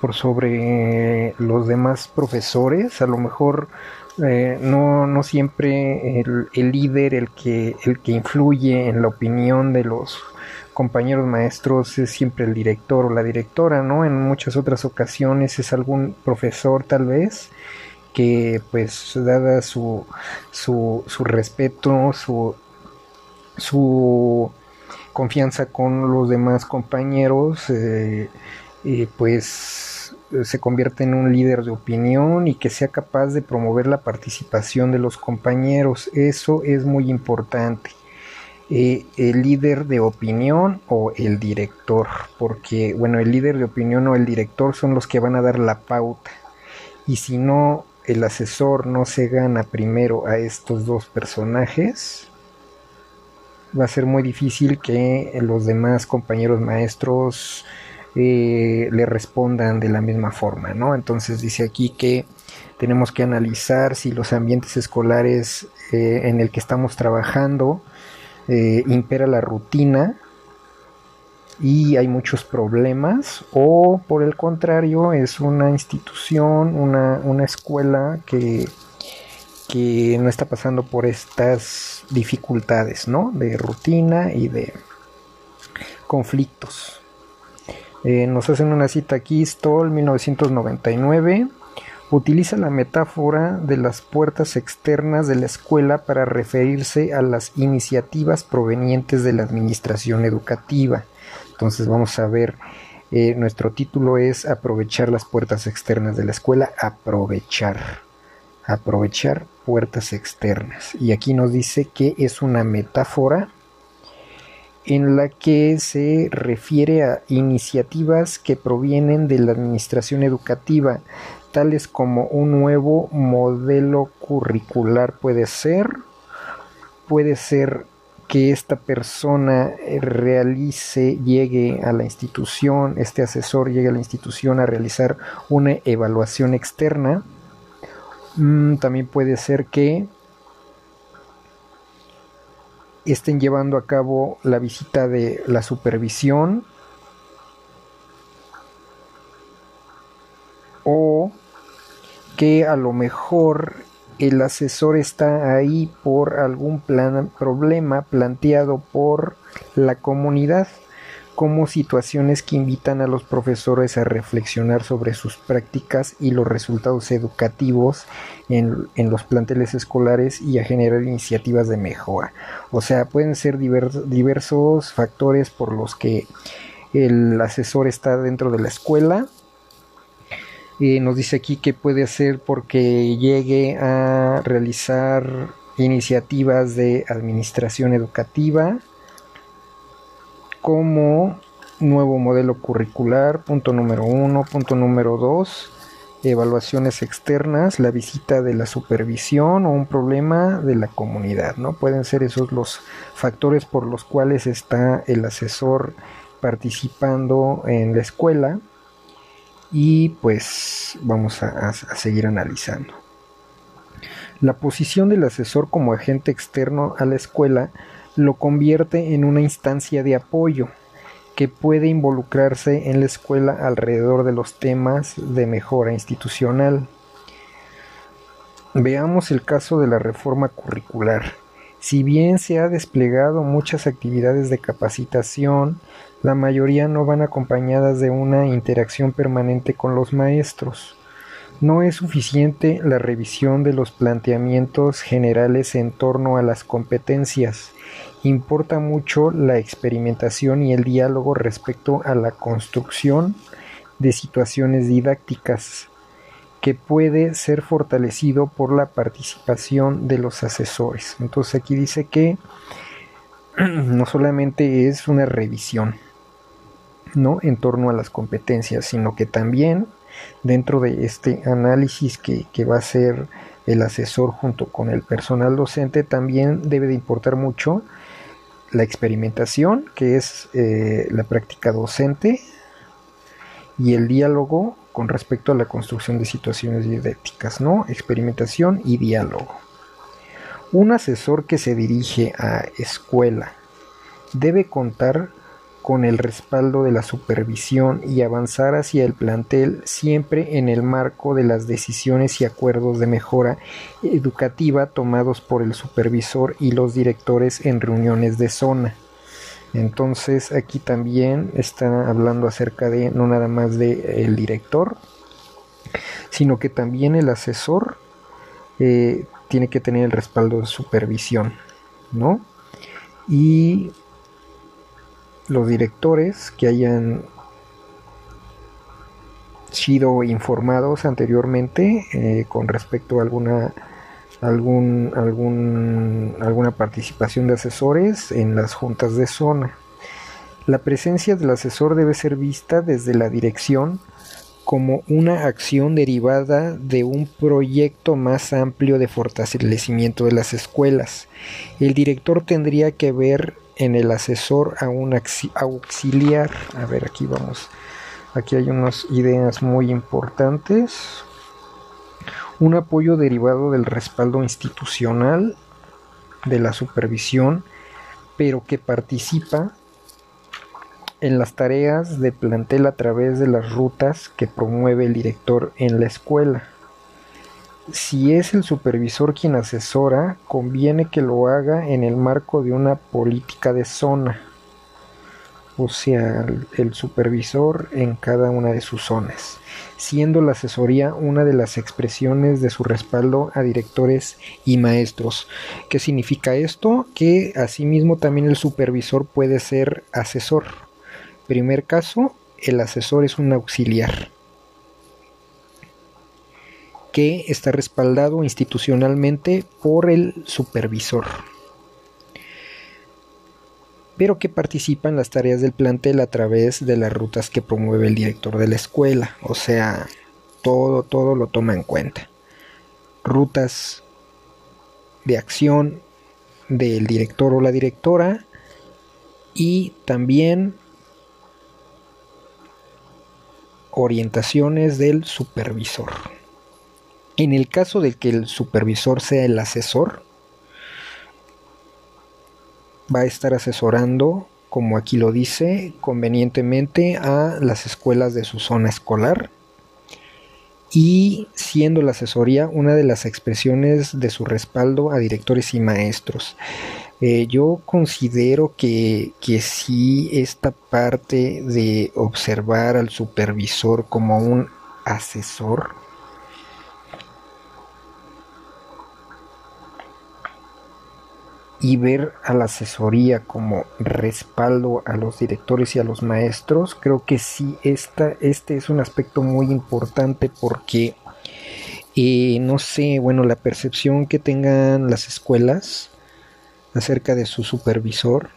por sobre los demás profesores, a lo mejor eh, no, no, siempre el, el, líder, el que, el que influye en la opinión de los compañeros maestros es siempre el director o la directora, ¿no? En muchas otras ocasiones es algún profesor tal vez que pues dada su, su, su respeto, su, su confianza con los demás compañeros, eh, pues se convierte en un líder de opinión y que sea capaz de promover la participación de los compañeros. Eso es muy importante. Eh, el líder de opinión o el director, porque bueno, el líder de opinión o el director son los que van a dar la pauta. Y si no, el asesor no se gana primero a estos dos personajes, va a ser muy difícil que los demás compañeros maestros eh, le respondan de la misma forma, ¿no? Entonces dice aquí que tenemos que analizar si los ambientes escolares eh, en el que estamos trabajando eh, impera la rutina y hay muchos problemas o por el contrario es una institución, una, una escuela que que no está pasando por estas dificultades, ¿no? De rutina y de conflictos. Eh, nos hacen una cita aquí, Stoll, 1999. Utiliza la metáfora de las puertas externas de la escuela para referirse a las iniciativas provenientes de la administración educativa. Entonces vamos a ver, eh, nuestro título es aprovechar las puertas externas de la escuela, aprovechar aprovechar puertas externas. Y aquí nos dice que es una metáfora en la que se refiere a iniciativas que provienen de la administración educativa, tales como un nuevo modelo curricular. Puede ser, puede ser que esta persona realice, llegue a la institución, este asesor llegue a la institución a realizar una evaluación externa, Mm, también puede ser que estén llevando a cabo la visita de la supervisión o que a lo mejor el asesor está ahí por algún plan, problema planteado por la comunidad como situaciones que invitan a los profesores a reflexionar sobre sus prácticas y los resultados educativos en, los planteles escolares y a generar iniciativas de mejora. O sea, pueden ser diversos factores por los que el asesor está dentro de la escuela. Eh, nos dice aquí que puede ser porque llegue a realizar iniciativas de administración educativa, como nuevo modelo curricular, punto número uno, punto número dos, evaluaciones externas, la visita de la supervisión o un problema de la comunidad, ¿no? Pueden ser esos los factores por los cuales está el asesor participando en la escuela y pues vamos a, seguir analizando. La posición del asesor como agente externo a la escuela lo convierte en una instancia de apoyo que puede involucrarse en la escuela alrededor de los temas de mejora institucional. Veamos el caso de la reforma curricular. Si bien se ha desplegado muchas actividades de capacitación, la mayoría no van acompañadas de una interacción permanente con los maestros. No es suficiente la revisión de los planteamientos generales en torno a las competencias. Importa mucho la experimentación y el diálogo respecto a la construcción de situaciones didácticas que puede ser fortalecido por la participación de los asesores. Entonces aquí dice que no solamente es una revisión, ¿no? En torno a las competencias, sino que también dentro de este análisis que, va a hacer el asesor junto con el personal docente, también debe de importar mucho la experimentación, que es eh, la práctica docente, y el diálogo con respecto a la construcción de situaciones didácticas, ¿no? Experimentación y diálogo. Un asesor que se dirige a escuela debe contar con el respaldo de la supervisión y avanzar hacia el plantel siempre en el marco de las decisiones y acuerdos de mejora educativa tomados por el supervisor y los directores en reuniones de zona. Entonces aquí también está hablando acerca de no nada más de el director, sino que también el asesor eh, tiene que tener el respaldo de supervisión, ¿no? Y los directores que hayan sido informados anteriormente eh, con respecto a alguna algún, algún, alguna participación de asesores en las juntas de zona. La presencia del asesor debe ser vista desde la dirección como una acción derivada de un proyecto más amplio de fortalecimiento de las escuelas. El director tendría que ver en el asesor a un auxiliar. A ver, aquí vamos. Aquí hay unas ideas muy importantes un apoyo derivado del respaldo institucional, de la supervisión, pero que participa en las tareas de plantel a través de las rutas que promueve el director en la escuela. Si es el supervisor quien asesora, conviene que lo haga en el marco de una política de zona, o sea, el supervisor en cada una de sus zonas siendo la asesoría una de las expresiones de su respaldo a directores y maestros. ¿Qué significa esto? Que asimismo también el supervisor puede ser asesor. Primer caso, el asesor es un auxiliar que está respaldado institucionalmente por el supervisor pero que participa en las tareas del plantel a través de las rutas que promueve el director de la escuela. O sea, todo, todo lo toma en cuenta. Rutas de acción del director o la directora y también orientaciones del supervisor. En el caso de que el supervisor sea el asesor, va a estar asesorando, como aquí lo dice, convenientemente a las escuelas de su zona escolar y siendo la asesoría una de las expresiones de su respaldo a directores y maestros. Eh, yo considero que, que sí esta parte de observar al supervisor como un asesor y ver a la asesoría como respaldo a los directores y a los maestros, creo que sí, esta, este es un aspecto muy importante porque, eh, no sé, bueno, la percepción que tengan las escuelas acerca de su supervisor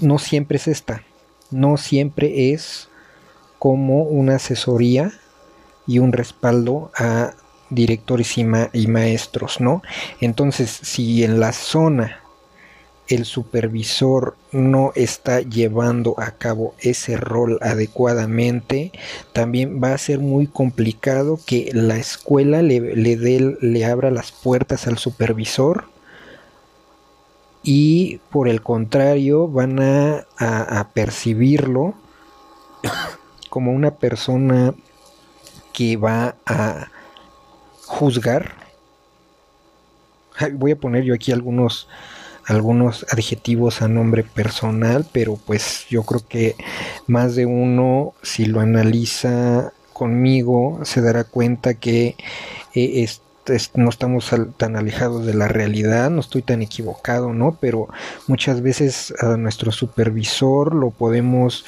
no siempre es esta, no siempre es como una asesoría y un respaldo a directores y, maestros, ¿no? Entonces, si en la zona el supervisor no está llevando a cabo ese rol adecuadamente, también va a ser muy complicado que la escuela le, le, le abra las puertas al supervisor y por el contrario van a, a percibirlo como una persona que va a juzgar. Voy a poner yo aquí algunos algunos adjetivos a nombre personal, pero pues yo creo que más de uno, si lo analiza conmigo, se dará cuenta que eh, no estamos tan alejados de la realidad, no estoy tan equivocado, ¿no? Pero muchas veces a nuestro supervisor lo podemos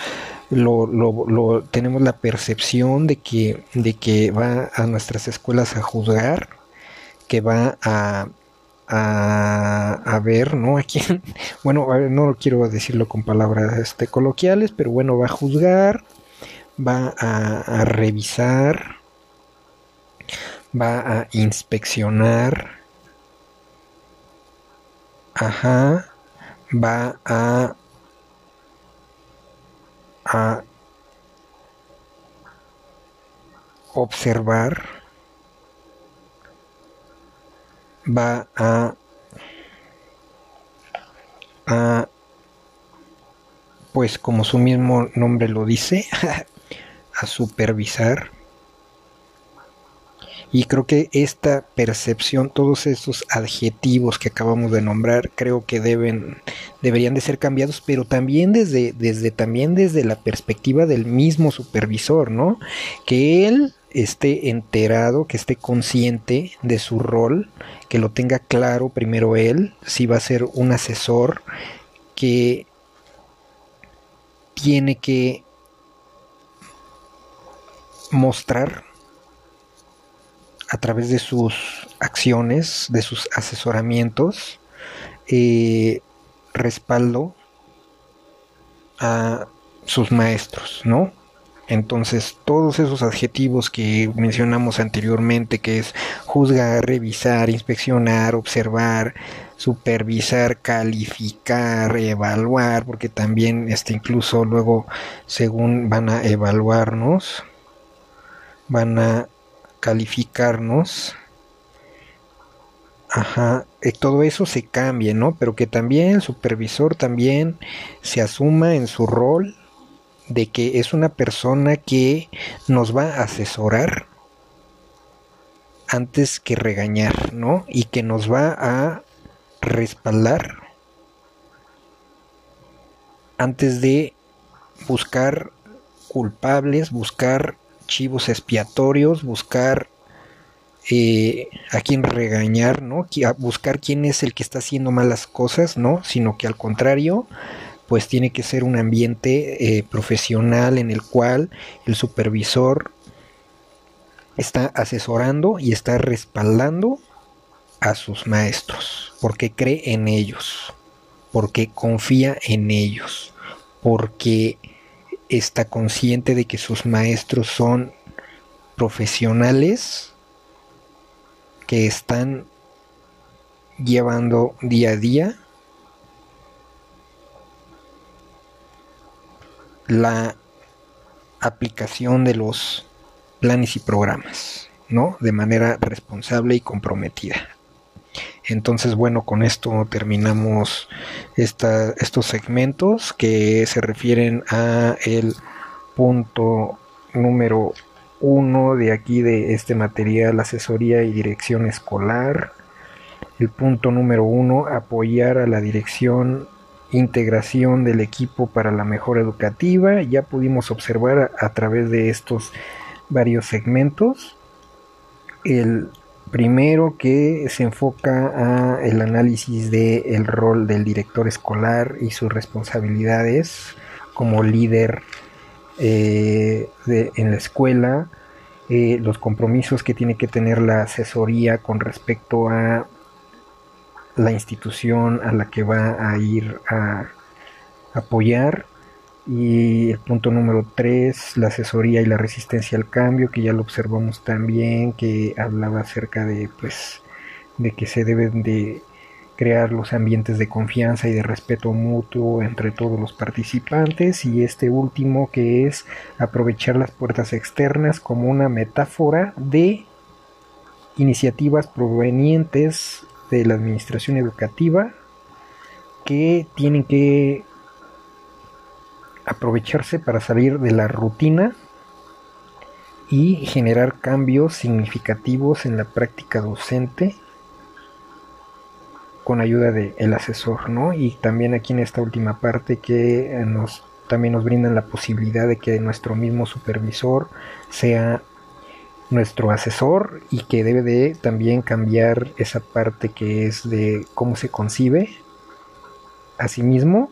lo, lo, tenemos la percepción de que, de que va a nuestras escuelas a juzgar, que va a, a, ver, ¿no? A quién, bueno, no quiero decirlo con palabras este, coloquiales, pero bueno, va a juzgar, va a, a revisar, va a inspeccionar, ajá, va a, a observar, va a, a pues como su mismo nombre lo dice, a supervisar. Y creo que esta percepción, todos esos adjetivos que acabamos de nombrar, creo que deben, deberían de ser cambiados, pero también desde, desde, también desde la perspectiva del mismo supervisor, ¿no? Que él esté enterado, que esté consciente de su rol, que lo tenga claro primero él, si va a ser un asesor que tiene que mostrar a través de sus acciones, de sus asesoramientos, eh, respaldo a sus maestros, ¿no? Entonces, todos esos adjetivos que mencionamos anteriormente, que es juzgar, revisar, inspeccionar, observar, supervisar, calificar, evaluar, porque también este incluso luego según van a evaluarnos, van a calificarnos. Ajá, eh, todo eso se cambie, ¿no? Pero que también el supervisor también se asuma en su rol de que es una persona que nos va a asesorar antes que regañar, ¿no? Y que nos va a respaldar antes de buscar culpables, buscar chivos expiatorios, buscar eh, a quién regañar, ¿no? buscar quién es el que está haciendo malas cosas, ¿no? Sino que al contrario, pues tiene que ser un ambiente eh, profesional en el cual el supervisor está asesorando y está respaldando a sus maestros, porque cree en ellos, porque confía en ellos, porque está consciente de que sus maestros son profesionales que están llevando día a día la aplicación de los planes y programas, ¿no? De manera responsable y comprometida. Entonces, bueno, con esto terminamos estos segmentos que se refieren a el punto número uno de aquí de este material, asesoría y dirección escolar. El punto número uno, apoyar a la dirección integración del equipo para la mejora educativa. Ya pudimos observar a, través de estos varios segmentos. El primero que se enfoca a el análisis del el rol del director escolar y sus responsabilidades como líder eh, en la escuela, eh, los compromisos que tiene que tener la asesoría con respecto a la institución a la que va a ir a apoyar. Y el punto número 3, la asesoría y la resistencia al cambio, que ya lo observamos también, que hablaba acerca de, pues, de que se deben de crear los ambientes de confianza y de respeto mutuo entre todos los participantes y este último que es aprovechar las puertas externas como una metáfora de iniciativas provenientes de la administración educativa que tienen que aprovecharse para salir de la rutina y generar cambios significativos en la práctica docente con ayuda del asesor, ¿no? Y también aquí en esta última parte que eh, nos también nos brindan la posibilidad de que nuestro mismo supervisor sea nuestro asesor y que debe de también cambiar esa parte que es de cómo se concibe a sí mismo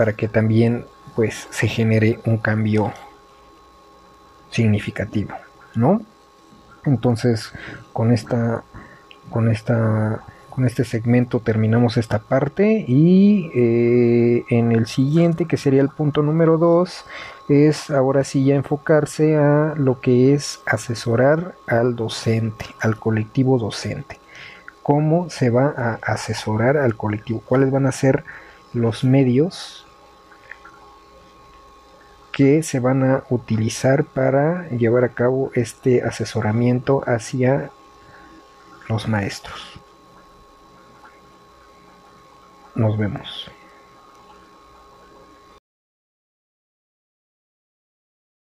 para que también pues se genere un cambio significativo, ¿no? Entonces, con esta con esta con este segmento terminamos esta parte y eh, en el siguiente que sería el punto número 2 es ahora sí ya enfocarse a lo que es asesorar al docente al colectivo docente cómo se va a asesorar al colectivo cuáles van a ser los medios que se van a utilizar para llevar a cabo este asesoramiento hacia los maestros. Nos vemos.